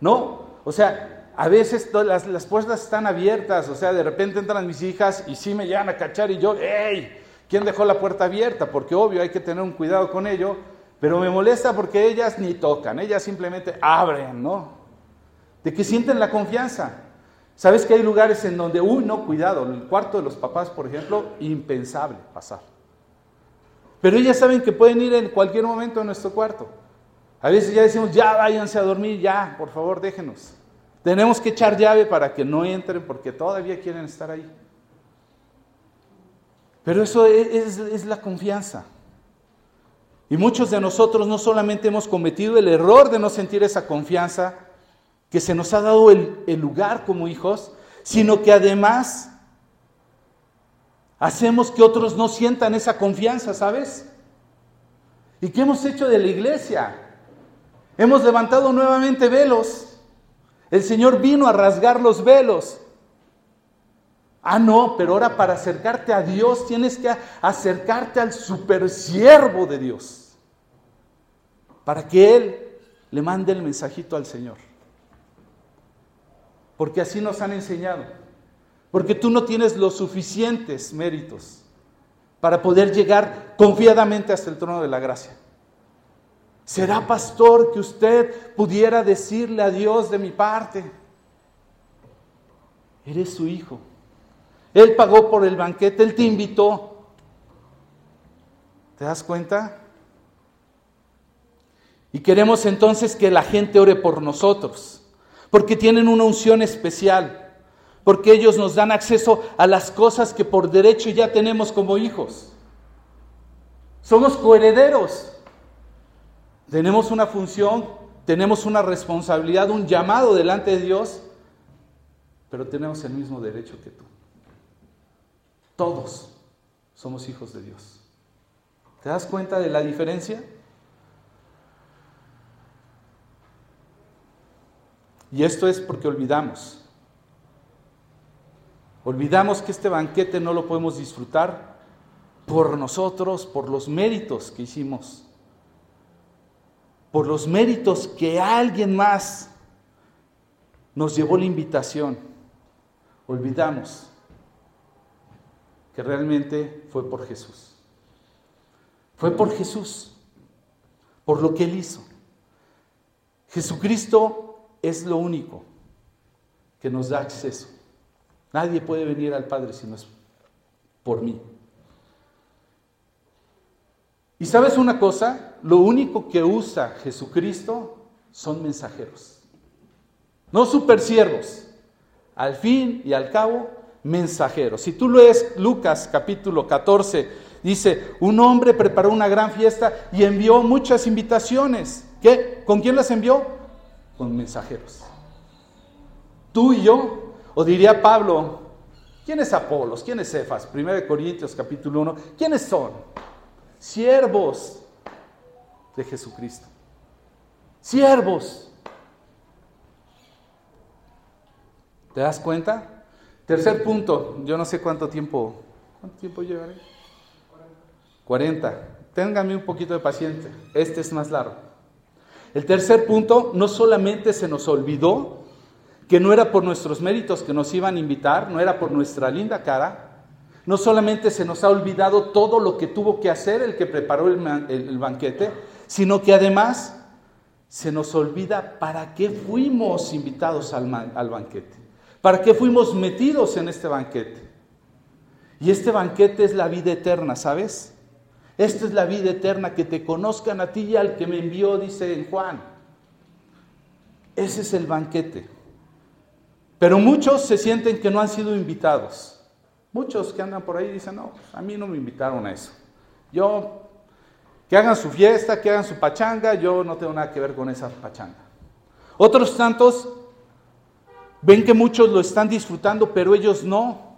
[SPEAKER 1] No, o sea, a veces las, las puertas están abiertas, o sea, de repente entran mis hijas y sí me llegan a cachar y yo, ¡ey! ¿Quién dejó la puerta abierta? Porque obvio hay que tener un cuidado con ello, pero me molesta porque ellas ni tocan, ellas simplemente abren, ¿no? De que sienten la confianza. ¿Sabes que hay lugares en donde, uy, no, cuidado, en el cuarto de los papás, por ejemplo, impensable pasar. Pero ellas saben que pueden ir en cualquier momento a nuestro cuarto. A veces ya decimos, ya váyanse a dormir, ya, por favor, déjenos. Tenemos que echar llave para que no entren porque todavía quieren estar ahí. Pero eso es, la confianza. Y muchos de nosotros no solamente hemos cometido el error de no sentir esa confianza, que se nos ha dado el, el lugar como hijos, sino que además hacemos que otros no sientan esa confianza, ¿sabes? ¿Y qué hemos hecho de la iglesia? Hemos levantado nuevamente velos. El Señor vino a rasgar los velos. Ah, no, pero ahora para acercarte a Dios tienes que acercarte al supersiervo de Dios. Para que Él le mande el mensajito al Señor. Porque así nos han enseñado. Porque tú no tienes los suficientes méritos para poder llegar confiadamente hasta el trono de la gracia. ¿Será pastor que usted pudiera decirle a Dios de mi parte? Eres su hijo. Él pagó por el banquete, Él te invitó. ¿Te das cuenta? Y queremos entonces que la gente ore por nosotros, porque tienen una unción especial porque ellos nos dan acceso a las cosas que por derecho ya tenemos como hijos. Somos coherederos. Tenemos una función, tenemos una responsabilidad, un llamado delante de Dios, pero tenemos el mismo derecho que tú. Todos somos hijos de Dios. ¿Te das cuenta de la diferencia? Y esto es porque olvidamos Olvidamos que este banquete no lo podemos disfrutar por nosotros, por los méritos que hicimos, por los méritos que alguien más nos llevó la invitación. Olvidamos que realmente fue por Jesús. Fue por Jesús, por lo que Él hizo. Jesucristo es lo único que nos da acceso. Nadie puede venir al Padre si no es por mí. Y sabes una cosa, lo único que usa Jesucristo son mensajeros, no supersiervos. Al fin y al cabo, mensajeros. Si tú lees Lucas capítulo 14, dice, un hombre preparó una gran fiesta y envió muchas invitaciones. ¿Qué? ¿Con quién las envió? Con mensajeros. Tú y yo o diría Pablo, ¿quién es Apolos? ¿Quién es Cefas? 1 Corintios capítulo 1. ¿Quiénes son? Siervos de Jesucristo. Siervos. ¿Te das cuenta? Tercer punto, yo no sé cuánto tiempo, ¿cuánto tiempo llevaré? 40. Téngame un poquito de paciencia, este es más largo. El tercer punto, no solamente se nos olvidó que no era por nuestros méritos que nos iban a invitar, no era por nuestra linda cara. No solamente se nos ha olvidado todo lo que tuvo que hacer el que preparó el, banquete, sino que además se nos olvida para qué fuimos invitados al banquete, para qué fuimos metidos en este banquete. Y este banquete es la vida eterna, ¿sabes? Esta es la vida eterna, que te conozcan a ti y al que me envió, dice en Juan. Ese es el banquete. Pero muchos se sienten que no han sido invitados. Muchos que andan por ahí dicen, no, a mí no me invitaron a eso. Yo, que hagan su fiesta, que hagan su pachanga, yo no tengo nada que ver con esa pachanga. Otros tantos ven que muchos lo están disfrutando, pero ellos no.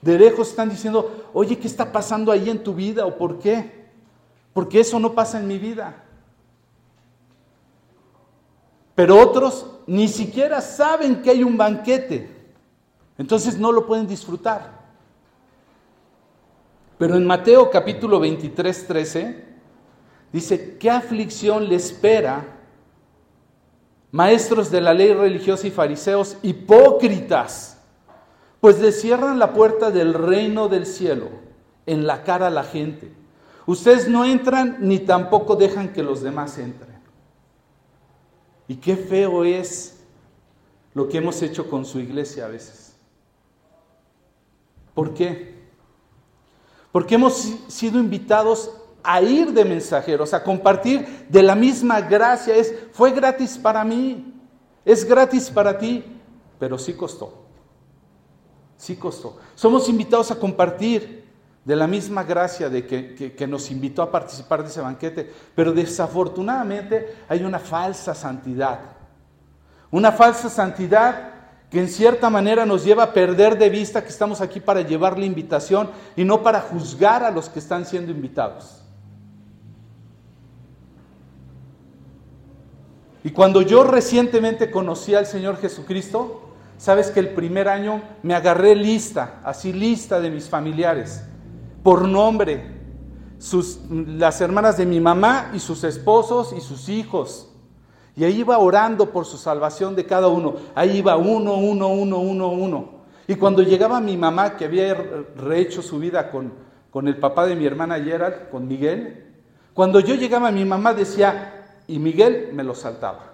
[SPEAKER 1] De lejos están diciendo, oye, ¿qué está pasando ahí en tu vida o por qué? Porque eso no pasa en mi vida. Pero otros ni siquiera saben que hay un banquete. Entonces no lo pueden disfrutar. Pero en Mateo capítulo 23, 13, dice, ¿qué aflicción le espera? Maestros de la ley religiosa y fariseos, hipócritas, pues le cierran la puerta del reino del cielo en la cara a la gente. Ustedes no entran ni tampoco dejan que los demás entren. Y qué feo es lo que hemos hecho con su iglesia a veces. ¿Por qué? Porque hemos sido invitados a ir de mensajeros, a compartir de la misma gracia. Es, fue gratis para mí, es gratis para ti, pero sí costó. Sí costó. Somos invitados a compartir de la misma gracia de que, nos invitó a participar de ese banquete, pero desafortunadamente hay una falsa santidad. Una falsa santidad que en cierta manera nos lleva a perder de vista que estamos aquí para llevar la invitación y no para juzgar a los que están siendo invitados. Y cuando yo recientemente conocí al Señor Jesucristo, sabes que el primer año me agarré lista, así lista de mis familiares por nombre, sus, las hermanas de mi mamá y sus esposos y sus hijos. Y ahí iba orando por su salvación de cada uno. Ahí iba uno, uno, uno, uno, uno. Y cuando llegaba mi mamá, que había rehecho su vida con, con el papá de mi hermana Gerald, con Miguel, cuando yo llegaba mi mamá decía, y Miguel me lo saltaba.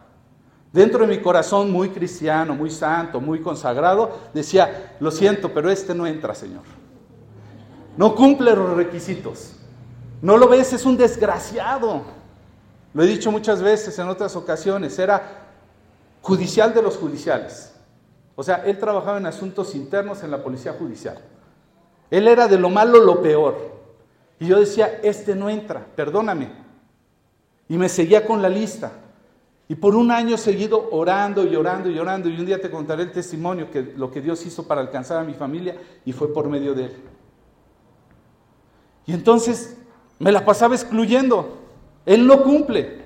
[SPEAKER 1] Dentro de mi corazón muy cristiano, muy santo, muy consagrado, decía, lo siento, pero este no entra, Señor. No cumple los requisitos. No lo ves, es un desgraciado. Lo he dicho muchas veces en otras ocasiones. Era judicial de los judiciales. O sea, él trabajaba en asuntos internos en la policía judicial. Él era de lo malo lo peor. Y yo decía, este no entra, perdóname. Y me seguía con la lista. Y por un año seguido orando y orando y orando. Y un día te contaré el testimonio que lo que Dios hizo para alcanzar a mi familia y fue por medio de él. Y entonces me la pasaba excluyendo. Él no cumple.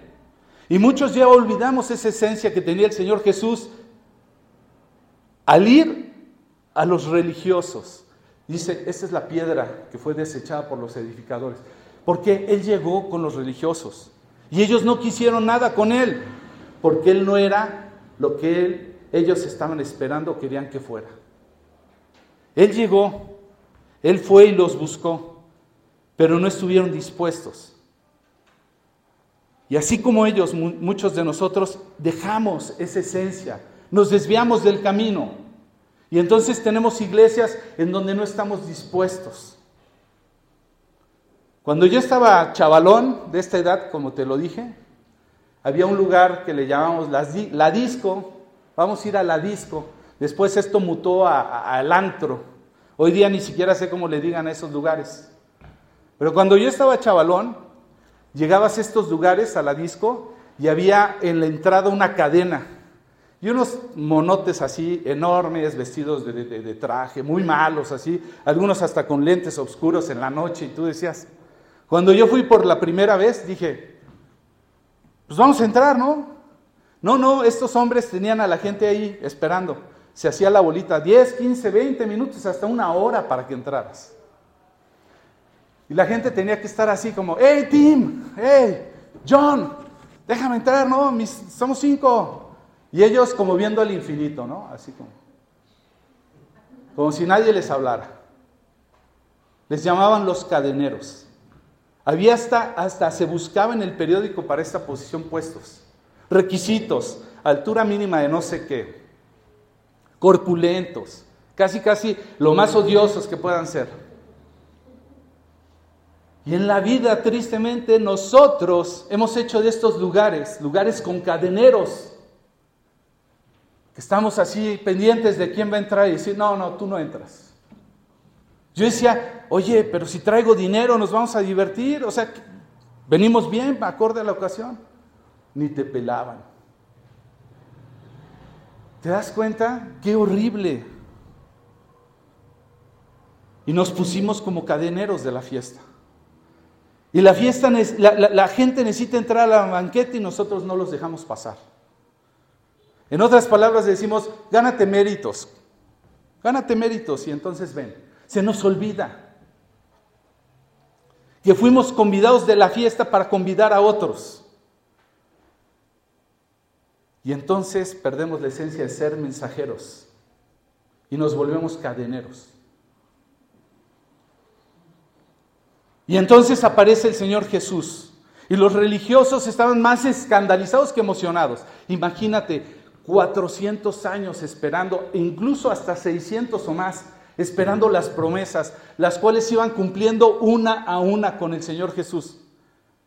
[SPEAKER 1] Y muchos ya olvidamos esa esencia que tenía el Señor Jesús al ir a los religiosos. Dice, esa es la piedra que fue desechada por los edificadores. Porque Él llegó con los religiosos. Y ellos no quisieron nada con Él. Porque Él no era lo que ellos estaban esperando querían que fuera. Él llegó, Él fue y los buscó pero no estuvieron dispuestos. Y así como ellos, muchos de nosotros dejamos esa esencia, nos desviamos del camino. Y entonces tenemos iglesias en donde no estamos dispuestos. Cuando yo estaba chavalón de esta edad, como te lo dije, había un lugar que le llamamos la, disco. Vamos a ir a la disco. Después esto mutó al antro. Hoy día ni siquiera sé cómo le digan a esos lugares. Pero cuando yo estaba chavalón, llegabas a estos lugares, a la disco, y había en la entrada una cadena. Y unos monotes así enormes, vestidos de, traje, muy malos así, algunos hasta con lentes oscuros en la noche. Y tú decías, cuando yo fui por la primera vez, dije, pues vamos a entrar, ¿no? No, no, estos hombres tenían a la gente ahí esperando. Se hacía la bolita 10, 15, 20 minutos, hasta una hora para que entraras. Y la gente tenía que estar así como, hey Tim, hey John, déjame entrar, ¿no? somos cinco. Y ellos como viendo al infinito, ¿no? Así como, como si nadie les hablara. Les llamaban los cadeneros. Había hasta, hasta se buscaba en el periódico para esta posición puestos. Requisitos, altura mínima de no sé qué, corpulentos, casi casi lo más odiosos que puedan ser. Y en la vida, tristemente, nosotros hemos hecho de estos lugares, lugares con cadeneros, que estamos así pendientes de quién va a entrar y decir, no, no, tú no entras. Yo decía, oye, pero si traigo dinero nos vamos a divertir, o sea, venimos bien, acorde a la ocasión. Ni te pelaban. ¿Te das cuenta? Qué horrible. Y nos pusimos como cadeneros de la fiesta. Y la fiesta, la, gente necesita entrar a la banqueta y nosotros no los dejamos pasar. En otras palabras decimos, gánate méritos, gánate méritos y entonces ven, se nos olvida que fuimos convidados de la fiesta para convidar a otros. Y entonces perdemos la esencia de ser mensajeros y nos volvemos cadeneros. Y entonces aparece el Señor Jesús. Y los religiosos estaban más escandalizados que emocionados. Imagínate, 400 años esperando, incluso hasta 600 o más, esperando las promesas, las cuales iban cumpliendo una a una con el Señor Jesús.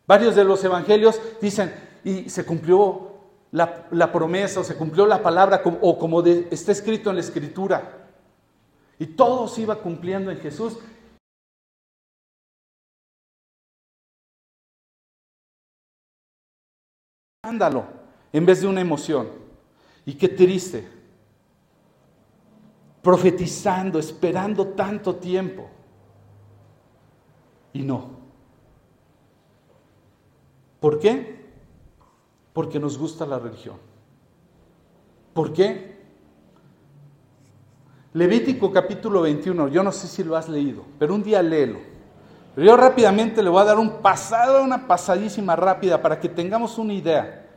[SPEAKER 1] Varios de los evangelios dicen, y se cumplió la, promesa, o se cumplió la palabra, o como está escrito en la Escritura. Y todo se iba cumpliendo en Jesús. Ándalo, en vez de una emoción. Y qué triste. Profetizando, esperando tanto tiempo. Y no. ¿Por qué? Porque nos gusta la religión. ¿Por qué? Levítico capítulo 21, yo no sé si lo has leído, pero un día léelo. Pero yo rápidamente le voy a dar un pasado, una pasadísima rápida para que tengamos una idea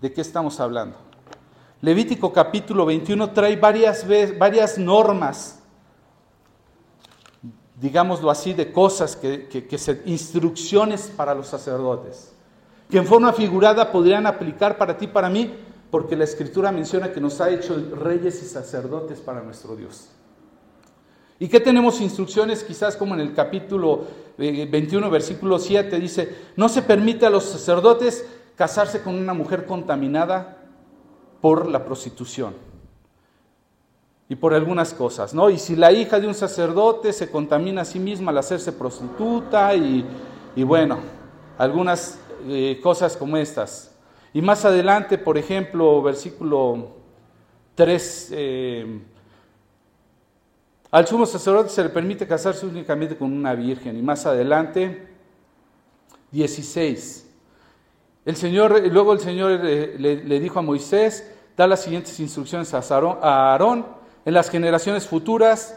[SPEAKER 1] de qué estamos hablando. Levítico capítulo 21 trae varias, varias normas, digámoslo así, de cosas que, que, se, instrucciones para los sacerdotes, que en forma figurada podrían aplicar para ti, para mí, porque la escritura menciona que nos ha hecho reyes y sacerdotes para nuestro Dios. ¿Y qué tenemos instrucciones? Quizás como en el capítulo 21, eh, versículo 7, dice, no se permite a los sacerdotes casarse con una mujer contaminada por la prostitución y por algunas cosas, ¿no? Y si la hija de un sacerdote se contamina a sí misma al hacerse prostituta y, bueno, algunas eh, cosas como estas. Y más adelante, por ejemplo, versículo 3, al sumo sacerdote se le permite casarse únicamente con una virgen. Y más adelante, 16. El Señor, luego el Señor le, dijo a Moisés, da las siguientes instrucciones a Aarón, en las generaciones futuras,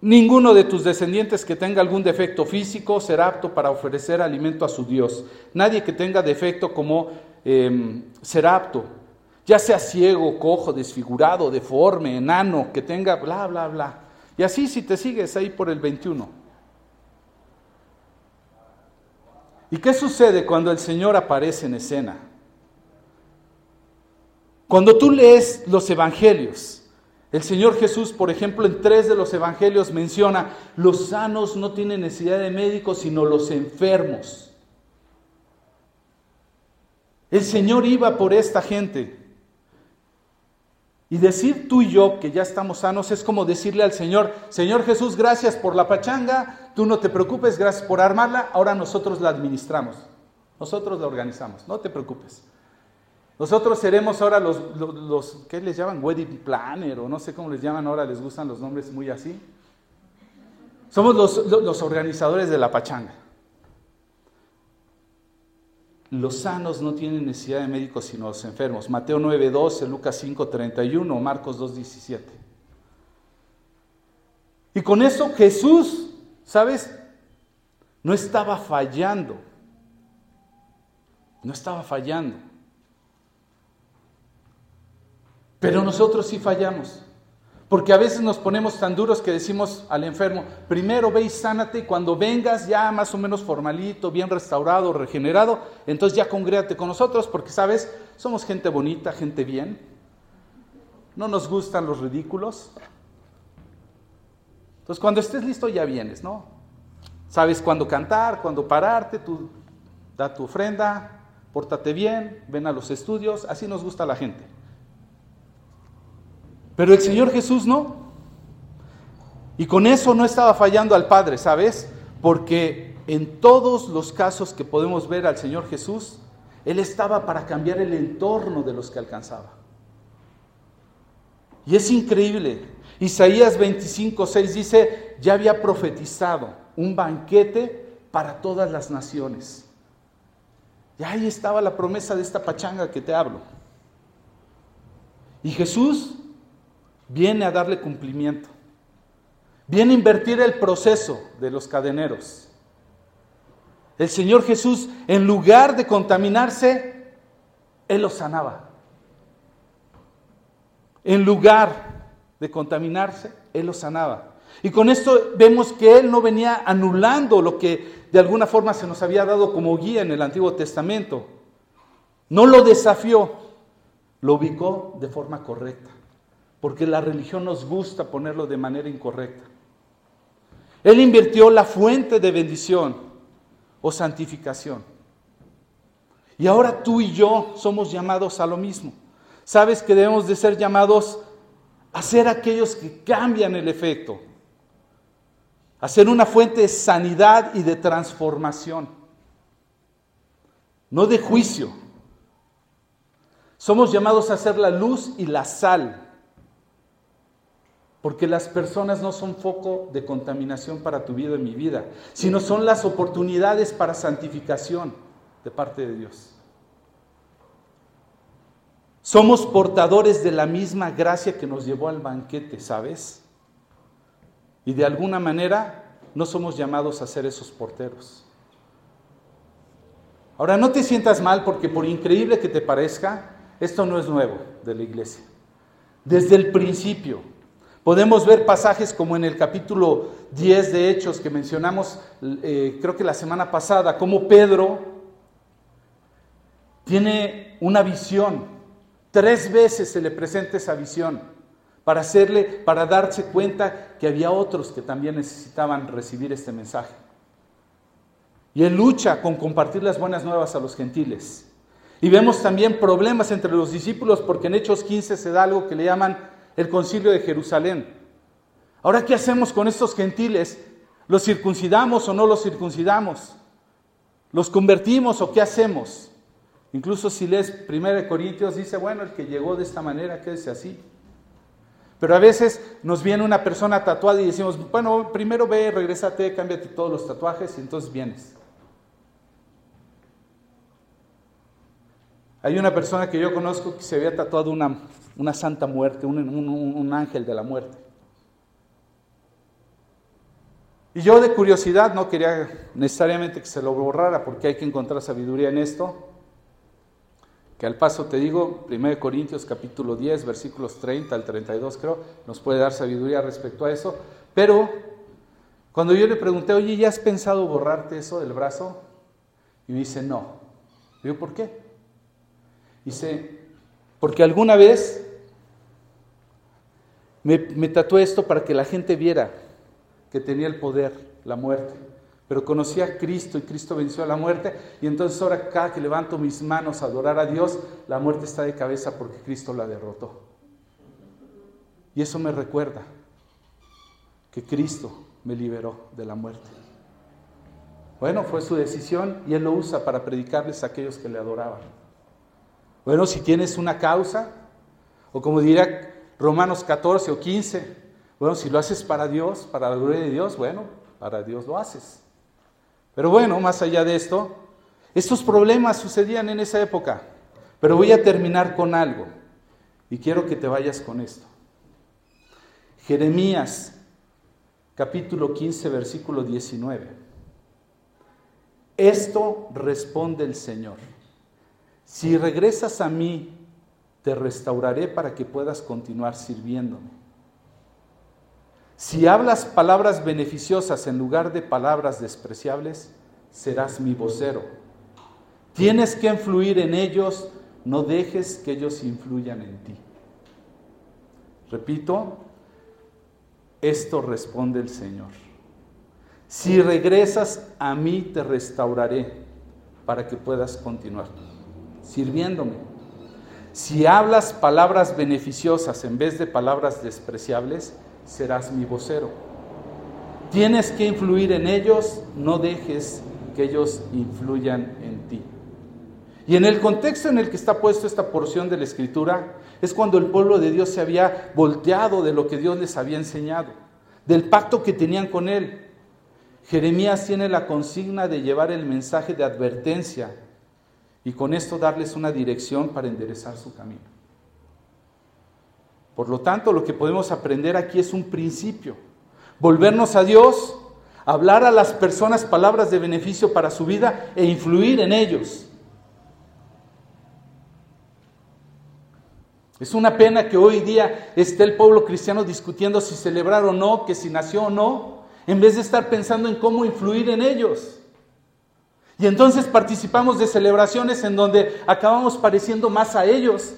[SPEAKER 1] ninguno de tus descendientes que tenga algún defecto físico será apto para ofrecer alimento a su Dios. Nadie que tenga defecto como em, será apto ya sea ciego, cojo, desfigurado, deforme, enano, que tenga bla, bla, bla. Y así si te sigues ahí por el 21. ¿Y qué sucede cuando el Señor aparece en escena? Cuando tú lees los evangelios, el Señor Jesús, por ejemplo, en tres de los evangelios menciona, los sanos no tienen necesidad de médicos, sino los enfermos. El Señor iba por esta gente. Y decir tú y yo que ya estamos sanos es como decirle al Señor, Señor Jesús, gracias por la pachanga, tú no te preocupes, gracias por armarla, ahora nosotros la administramos, nosotros la organizamos, no te preocupes. Nosotros seremos ahora los, los, ¿qué les llaman? Wedding planner o no sé cómo les llaman ahora, les gustan los nombres muy así. Somos los, los organizadores de la pachanga. Los sanos no tienen necesidad de médicos sino los enfermos. Mateo 9:12, Lucas 5:31, Marcos 2:17. Y con eso Jesús, ¿sabes? No estaba fallando. No estaba fallando. Pero nosotros sí fallamos. Porque a veces nos ponemos tan duros que decimos al enfermo, primero ve y sánate y cuando vengas ya más o menos formalito, bien restaurado, regenerado, entonces ya congrégate con nosotros porque, ¿sabes? Somos gente bonita, gente bien. No nos gustan los ridículos. Entonces cuando estés listo ya vienes, ¿no? Sabes cuándo cantar, cuándo pararte, tú da tu ofrenda, pórtate bien, ven a los estudios, así nos gusta la gente. Pero el Señor Jesús no. Y con eso no estaba fallando al Padre, ¿sabes? Porque en todos los casos que podemos ver al Señor Jesús, Él estaba para cambiar el entorno de los que alcanzaba. Y es increíble. Isaías 25, 6 dice, ya había profetizado un banquete para todas las naciones. Y ahí estaba la promesa de esta pachanga que te hablo. Y Jesús viene a darle cumplimiento. Viene a invertir el proceso de los cadeneros. El Señor Jesús, en lugar de contaminarse, Él los sanaba. En lugar de contaminarse, Él los sanaba. Y con esto vemos que Él no venía anulando lo que de alguna forma se nos había dado como guía en el Antiguo Testamento. No lo desafió, lo ubicó de forma correcta. Porque la religión nos gusta ponerlo de manera incorrecta. Él invirtió la fuente de bendición o santificación. Y ahora tú y yo somos llamados a lo mismo. Sabes que debemos de ser llamados a ser aquellos que cambian el efecto, a ser una fuente de sanidad y de transformación, no de juicio. Somos llamados a ser la luz y la sal porque las personas no son foco de contaminación para tu vida y mi vida, sino son las oportunidades para santificación de parte de Dios. Somos portadores de la misma gracia que nos llevó al banquete, ¿sabes? Y de alguna manera no somos llamados a ser esos porteros. Ahora, no te sientas mal porque por increíble que te parezca, esto no es nuevo de la iglesia. Desde el principio, Podemos ver pasajes como en el capítulo 10 de Hechos que mencionamos, eh, creo que la semana pasada, como Pedro tiene una visión. Tres veces se le presenta esa visión para hacerle, para darse cuenta que había otros que también necesitaban recibir este mensaje. Y él lucha con compartir las buenas nuevas a los gentiles. Y vemos también problemas entre los discípulos porque en Hechos 15 se da algo que le llaman el concilio de Jerusalén. Ahora, ¿qué hacemos con estos gentiles? ¿Los circuncidamos o no los circuncidamos? ¿Los convertimos o qué hacemos? Incluso si lees 1 Corintios, dice, bueno, el que llegó de esta manera, quédese así. Pero a veces nos viene una persona tatuada y decimos, bueno, primero ve, regrésate, cámbiate todos los tatuajes y entonces vienes. Hay una persona que yo conozco que se había tatuado una, una santa muerte, un, ángel de la muerte. Y yo de curiosidad no quería necesariamente que se lo borrara porque hay que encontrar sabiduría en esto. Que al paso te digo, 1 Corintios capítulo 10, versículos 30 al 32 creo, nos puede dar sabiduría respecto a eso. Pero cuando yo le pregunté, oye, ¿ya has pensado borrarte eso del brazo? Y me dice, no. Digo, ¿por qué? Dice, porque alguna vez me, tatué esto para que la gente viera que tenía el poder, la muerte. Pero conocí a Cristo y Cristo venció a la muerte. Y entonces ahora cada que levanto mis manos a adorar a Dios, la muerte está de cabeza porque Cristo la derrotó. Y eso me recuerda que Cristo me liberó de la muerte. Bueno, fue su decisión y Él lo usa para predicarles a aquellos que le adoraban. Bueno, si tienes una causa, o como diría Romanos 14 o 15, bueno, si lo haces para Dios, para la gloria de Dios, bueno, para Dios lo haces. Pero bueno, más allá de esto, estos problemas sucedían en esa época. Pero voy a terminar con algo y quiero que te vayas con esto. Jeremías capítulo 15, versículo 19. Esto responde el Señor. Si regresas a mí, te restauraré para que puedas continuar sirviéndome. Si hablas palabras beneficiosas en lugar de palabras despreciables, serás mi vocero. Tienes que influir en ellos, no dejes que ellos influyan en ti. Repito, esto responde el Señor. Si regresas a mí, te restauraré para que puedas continuar sirviéndome. Si hablas palabras beneficiosas en vez de palabras despreciables, serás mi vocero. Tienes que influir en ellos, no dejes que ellos influyan en ti. Y en el contexto en el que está puesto esta porción de la escritura, es cuando el pueblo de Dios se había volteado de lo que Dios les había enseñado, del pacto que tenían con Él. Jeremías tiene la consigna de llevar el mensaje de advertencia y con esto darles una dirección para enderezar su camino. Por lo tanto, lo que podemos aprender aquí es un principio. Volvernos a Dios, hablar a las personas palabras de beneficio para su vida e influir en ellos. Es una pena que hoy día esté el pueblo cristiano discutiendo si celebrar o no, que si nació o no, en vez de estar pensando en cómo influir en ellos. Y entonces participamos de celebraciones en donde acabamos pareciendo más a ellos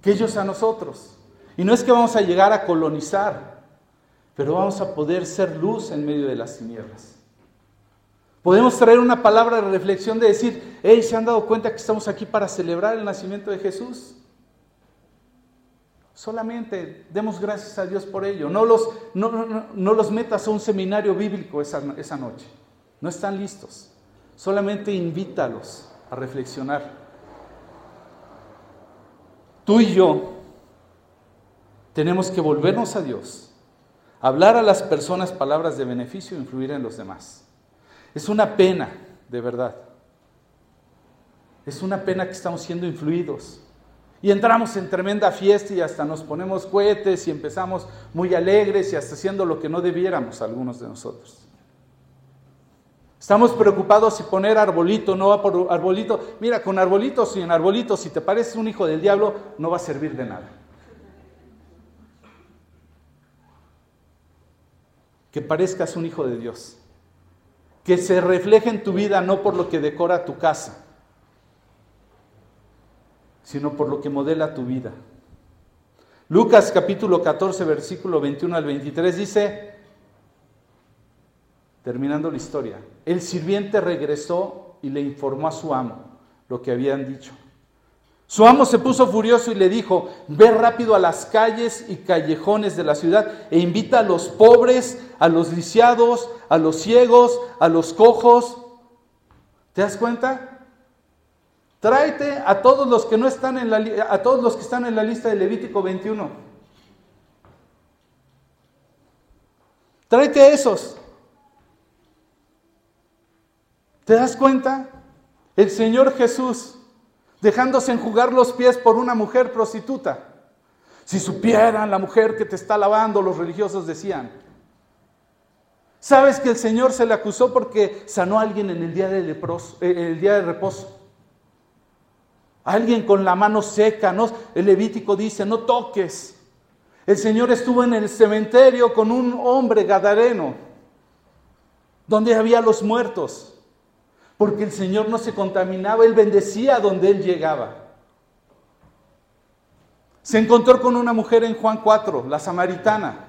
[SPEAKER 1] que ellos a nosotros. Y no es que vamos a llegar a colonizar, pero vamos a poder ser luz en medio de las tinieblas. Podemos traer una palabra de reflexión de decir, hey, ¿se han dado cuenta que estamos aquí para celebrar el nacimiento de Jesús? Solamente demos gracias a Dios por ello. No los, no, los metas a un seminario bíblico esa, esa noche. No están listos. Solamente invítalos a reflexionar. Tú y yo tenemos que volvernos a Dios, hablar a las personas palabras de beneficio e influir en los demás. Es una pena, de verdad. Es una pena que estamos siendo influidos. Y entramos en tremenda fiesta y hasta nos ponemos cohetes y empezamos muy alegres y hasta haciendo lo que no debiéramos algunos de nosotros. Estamos preocupados si poner arbolito, no va por arbolito. Mira, con arbolito, sin arbolito, si te pareces un hijo del diablo, no va a servir de nada. Que parezcas un hijo de Dios. Que se refleje en tu vida no por lo que decora tu casa, sino por lo que modela tu vida. Lucas capítulo 14, versículo 21 al 23 dice, terminando la historia, el sirviente regresó y le informó a su amo lo que habían dicho. Su amo se puso furioso y le dijo, ve rápido a las calles y callejones de la ciudad e invita a los pobres, a los lisiados, a los ciegos, a los cojos. ¿Te das cuenta? Tráete a todos los que no están en la a todos los que están en la lista de Levítico 21. Tráete a esos. ¿Te das cuenta? El Señor Jesús dejándose enjugar los pies por una mujer prostituta. Si supieran la mujer que te está lavando, los religiosos decían. ¿Sabes que el Señor se le acusó porque sanó a alguien en el día de, eh, reposo? Alguien con la mano seca, ¿no? El Levítico dice, no toques. El Señor estuvo en el cementerio con un hombre gadareno, donde había los muertos, porque el Señor no se contaminaba, Él bendecía donde Él llegaba. Se encontró con una mujer en Juan 4, la samaritana.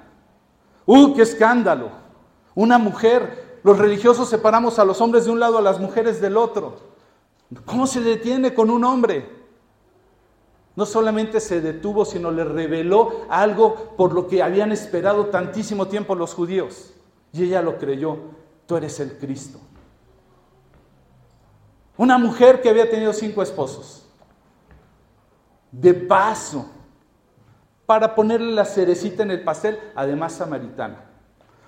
[SPEAKER 1] ¡Uh, qué escándalo! Una mujer, los religiosos separamos a los hombres de un lado, a las mujeres del otro. ¿Cómo se detiene con un hombre? No solamente se detuvo, sino le reveló algo por lo que habían esperado tantísimo tiempo los judíos. Y ella lo creyó, tú eres el Cristo. Una mujer que había tenido cinco esposos. De paso, para ponerle la cerecita en el pastel, además samaritana.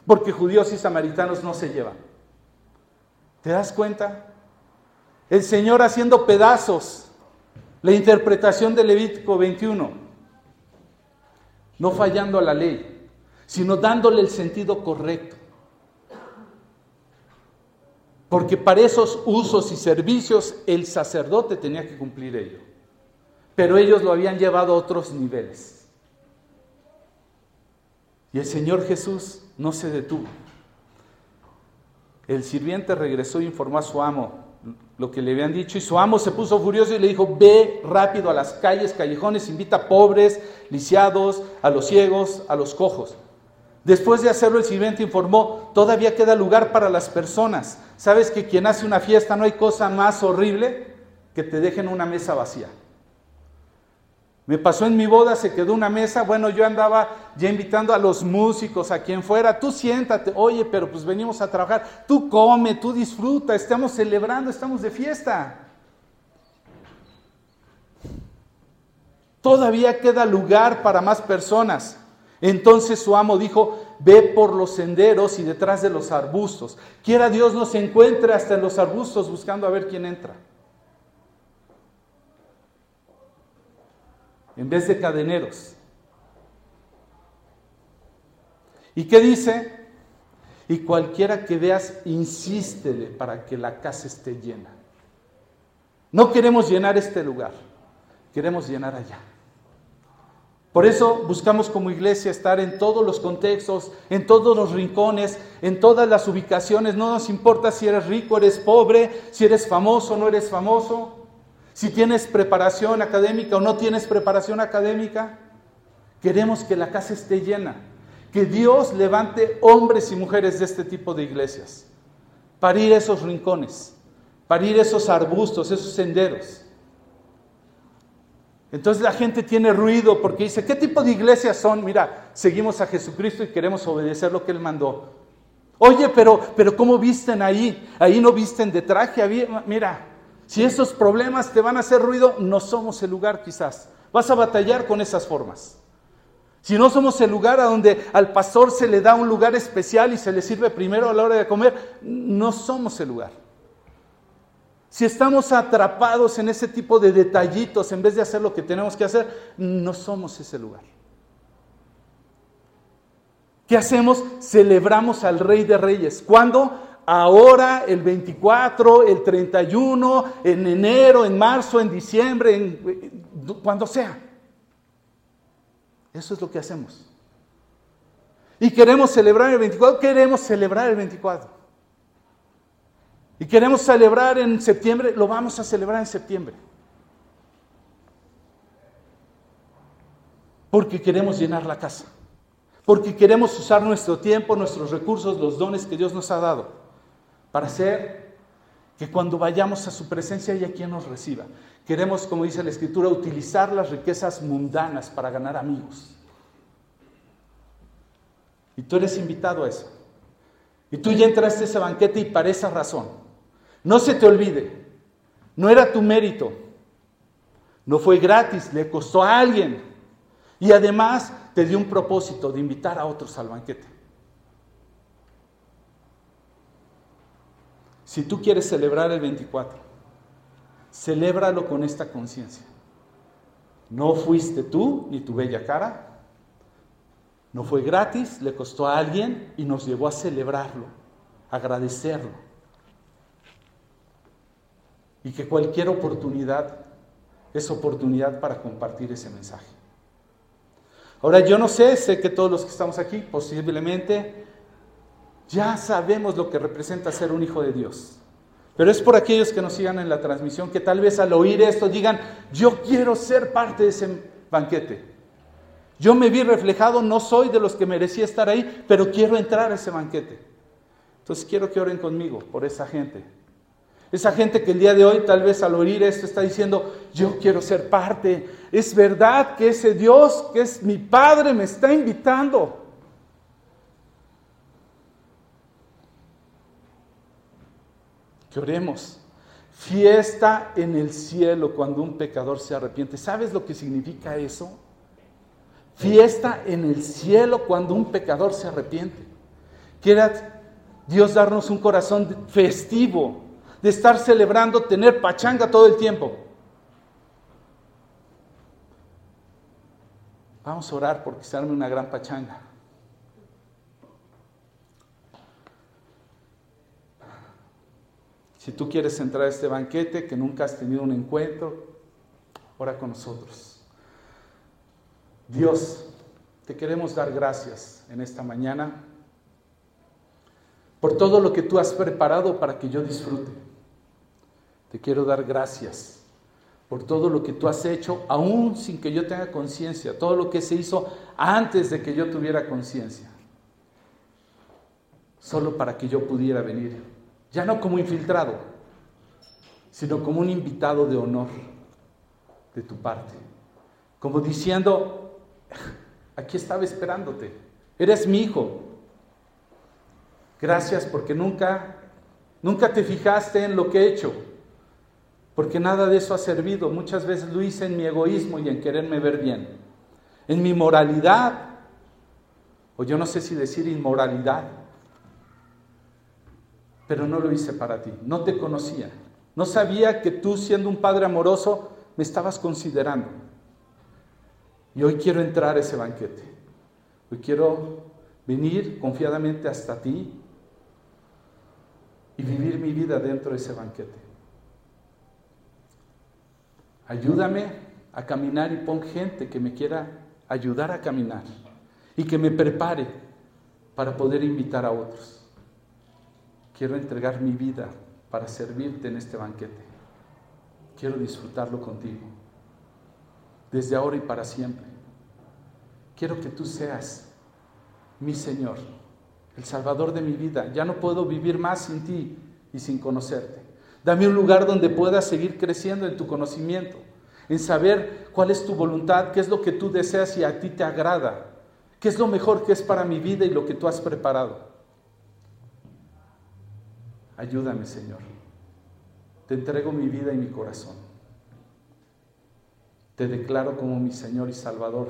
[SPEAKER 1] Porque judíos y samaritanos no se llevan. ¿Te das cuenta? El Señor haciendo pedazos la interpretación de Levítico 21, no fallando a la ley, sino dándole el sentido correcto. Porque para esos usos y servicios el sacerdote tenía que cumplir ello. Pero ellos lo habían llevado a otros niveles. Y el Señor Jesús no se detuvo. El sirviente regresó e informó a su amo, lo que le habían dicho y su amo se puso furioso y le dijo, ve rápido a las calles, callejones, invita a pobres, lisiados, a los ciegos, a los cojos. Después de hacerlo, el sirviente informó, todavía queda lugar para las personas. ¿Sabes que quien hace una fiesta no hay cosa más horrible que te dejen una mesa vacía? Me pasó en mi boda, se quedó una mesa, bueno, yo andaba ya invitando a los músicos, a quien fuera, tú siéntate, oye, pero pues venimos a trabajar, tú come, tú disfruta, estamos celebrando, estamos de fiesta. Todavía queda lugar para más personas. Entonces su amo dijo, ve por los senderos y detrás de los arbustos. Quiera Dios nos encuentre hasta en los arbustos buscando a ver quién entra. En vez de cadeneros. ¿Y qué dice? Y cualquiera que veas, insístele para que la casa esté llena. No queremos llenar este lugar, queremos llenar allá. Por eso buscamos como iglesia estar en todos los contextos, en todos los rincones, en todas las ubicaciones. No nos importa si eres rico, eres pobre, si eres famoso o no eres famoso, si tienes preparación académica o no tienes preparación académica. Queremos que la casa esté llena, que Dios levante hombres y mujeres de este tipo de iglesias para ir esos rincones, para ir esos arbustos, esos senderos entonces la gente tiene ruido porque dice, ¿qué tipo de iglesias son? Mira, seguimos a Jesucristo y queremos obedecer lo que Él mandó. Oye, pero, pero ¿cómo visten ahí? Ahí no visten de traje. Mira, si esos problemas te van a hacer ruido, no somos el lugar quizás. Vas a batallar con esas formas. Si no somos el lugar a donde al pastor se le da un lugar especial y se le sirve primero a la hora de comer, no somos el lugar. Si estamos atrapados en ese tipo de detallitos en vez de hacer lo que tenemos que hacer, no somos ese lugar. ¿Qué hacemos? Celebramos al Rey de Reyes. ¿Cuándo? Ahora, el 24, el 31, en enero, en marzo, en diciembre, cuando sea. Eso es lo que hacemos. Y queremos celebrar el 24, queremos celebrar el 24. Y queremos celebrar en septiembre, lo vamos a celebrar en septiembre. Porque queremos llenar la casa. Porque queremos usar nuestro tiempo, nuestros recursos, los dones que Dios nos ha dado. Para hacer que cuando vayamos a su presencia haya quien nos reciba. Queremos, como dice la Escritura, utilizar las riquezas mundanas para ganar amigos. Y tú eres invitado a eso. Y tú ya entraste a ese banquete y para esa razón no se te olvide, no era tu mérito, no fue gratis, le costó a alguien. Y además te dio un propósito de invitar a otros al banquete. Si tú quieres celebrar el 24, celébralo con esta conciencia. No fuiste tú ni tu bella cara, no fue gratis, le costó a alguien y nos llevó a celebrarlo, agradecerlo y que cualquier oportunidad es oportunidad para compartir ese mensaje. Ahora yo no sé, sé que todos los que estamos aquí posiblemente ya sabemos lo que representa ser un hijo de Dios. Pero es por aquellos que nos sigan en la transmisión que tal vez al oír esto digan, yo quiero ser parte de ese banquete. Yo me vi reflejado, no soy de los que merecía estar ahí, pero quiero entrar a ese banquete. Entonces quiero que oren conmigo por esa gente esa gente que el día de hoy tal vez al oír esto está diciendo, yo quiero ser parte. Es verdad que ese Dios que es mi Padre me está invitando. Que oremos. Fiesta en el cielo cuando un pecador se arrepiente. ¿Sabes lo que significa eso? Fiesta en el cielo cuando un pecador se arrepiente. Quiera Dios darnos un corazón festivo, de estar celebrando, tener pachanga todo el tiempo. Vamos a orar porque se arme una gran pachanga. Si tú quieres entrar a este banquete, que nunca has tenido un encuentro, ora con nosotros. Dios, te queremos dar gracias en esta mañana por todo lo que tú has preparado para que yo disfrute. Te quiero dar gracias por todo lo que tú has hecho, aún sin que yo tenga conciencia, todo lo que se hizo antes de que yo tuviera conciencia, solo para que yo pudiera venir, ya no como infiltrado, sino como un invitado de honor de tu parte, como diciendo, aquí estaba esperándote, eres mi hijo, gracias porque nunca, nunca te fijaste en lo que he hecho porque nada de eso ha servido. Muchas veces lo hice en mi egoísmo y en quererme ver bien, en mi moralidad, o yo no sé si decir inmoralidad, pero no lo hice para ti, no te conocía, no sabía que tú siendo un padre amoroso me estabas considerando. Y hoy quiero entrar a ese banquete, hoy quiero venir confiadamente hasta ti y vivir mi vida dentro de ese banquete. Ayúdame a caminar y pon gente que me quiera ayudar a caminar y que me prepare para poder invitar a otros. Quiero entregar mi vida para servirte en este banquete. Quiero disfrutarlo contigo, desde ahora y para siempre. Quiero que tú seas mi Señor, el Salvador de mi vida. Ya no puedo vivir más sin ti y sin conocerte. Dame un lugar donde pueda seguir creciendo en tu conocimiento, en saber cuál es tu voluntad, qué es lo que tú deseas y a ti te agrada, qué es lo mejor que es para mi vida y lo que tú has preparado. Ayúdame, Señor. Te entrego mi vida y mi corazón. Te declaro como mi Señor y Salvador,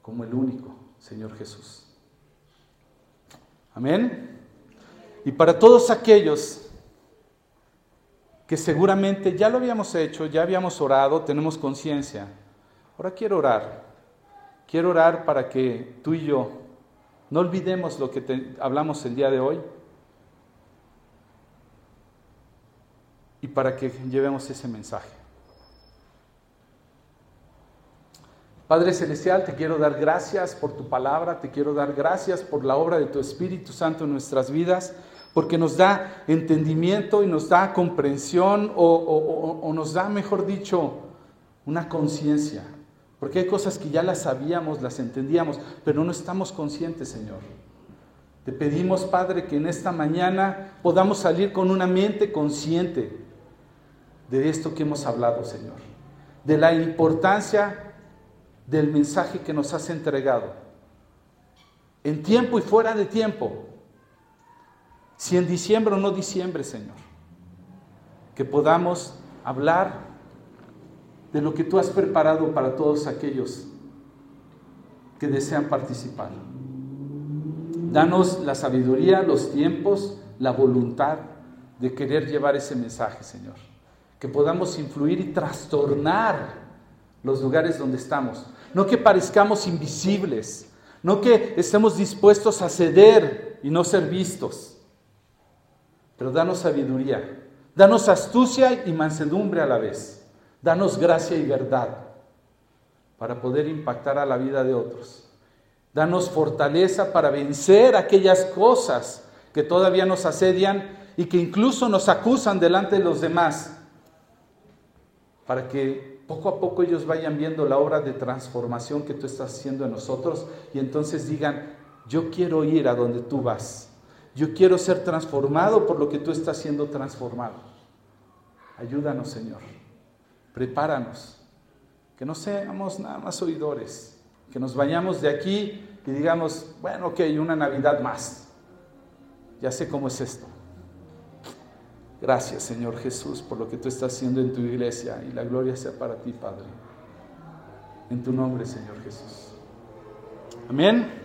[SPEAKER 1] como el único Señor Jesús. Amén. Y para todos aquellos que seguramente ya lo habíamos hecho, ya habíamos orado, tenemos conciencia. Ahora quiero orar. Quiero orar para que tú y yo no olvidemos lo que hablamos el día de hoy y para que llevemos ese mensaje. Padre Celestial, te quiero dar gracias por tu palabra, te quiero dar gracias por la obra de tu Espíritu Santo en nuestras vidas porque nos da entendimiento y nos da comprensión o, nos da, mejor dicho, una conciencia. Porque hay cosas que ya las sabíamos, las entendíamos, pero no estamos conscientes, Señor. Te pedimos, Padre, que en esta mañana podamos salir con una mente consciente de esto que hemos hablado, Señor. De la importancia del mensaje que nos has entregado. En tiempo y fuera de tiempo, si en diciembre o no diciembre, Señor, que podamos hablar de lo que tú has preparado para todos aquellos que desean participar. Danos la sabiduría, los tiempos, la voluntad de querer llevar ese mensaje, Señor. Que podamos influir y trastornar los lugares donde estamos. No que parezcamos invisibles, no que estemos dispuestos a ceder y no ser vistos pero danos sabiduría, danos astucia y mansedumbre a la vez, danos gracia y verdad para poder impactar a la vida de otros. Danos fortaleza para vencer aquellas cosas que todavía nos asedian y que incluso nos acusan delante de los demás, para que poco a poco ellos vayan viendo la obra de transformación que tú estás haciendo en nosotros y entonces digan, yo quiero ir a donde tú vas. Yo quiero ser transformado por lo que tú estás siendo transformado. Ayúdanos, Señor. Prepáranos. Que no seamos nada más oidores. Que nos vayamos de aquí y digamos, bueno, ok, una Navidad más. Ya sé cómo es esto. Gracias, Señor Jesús, por lo que tú estás haciendo en tu iglesia y la gloria sea para ti, Padre. En tu nombre, Señor Jesús. Amén.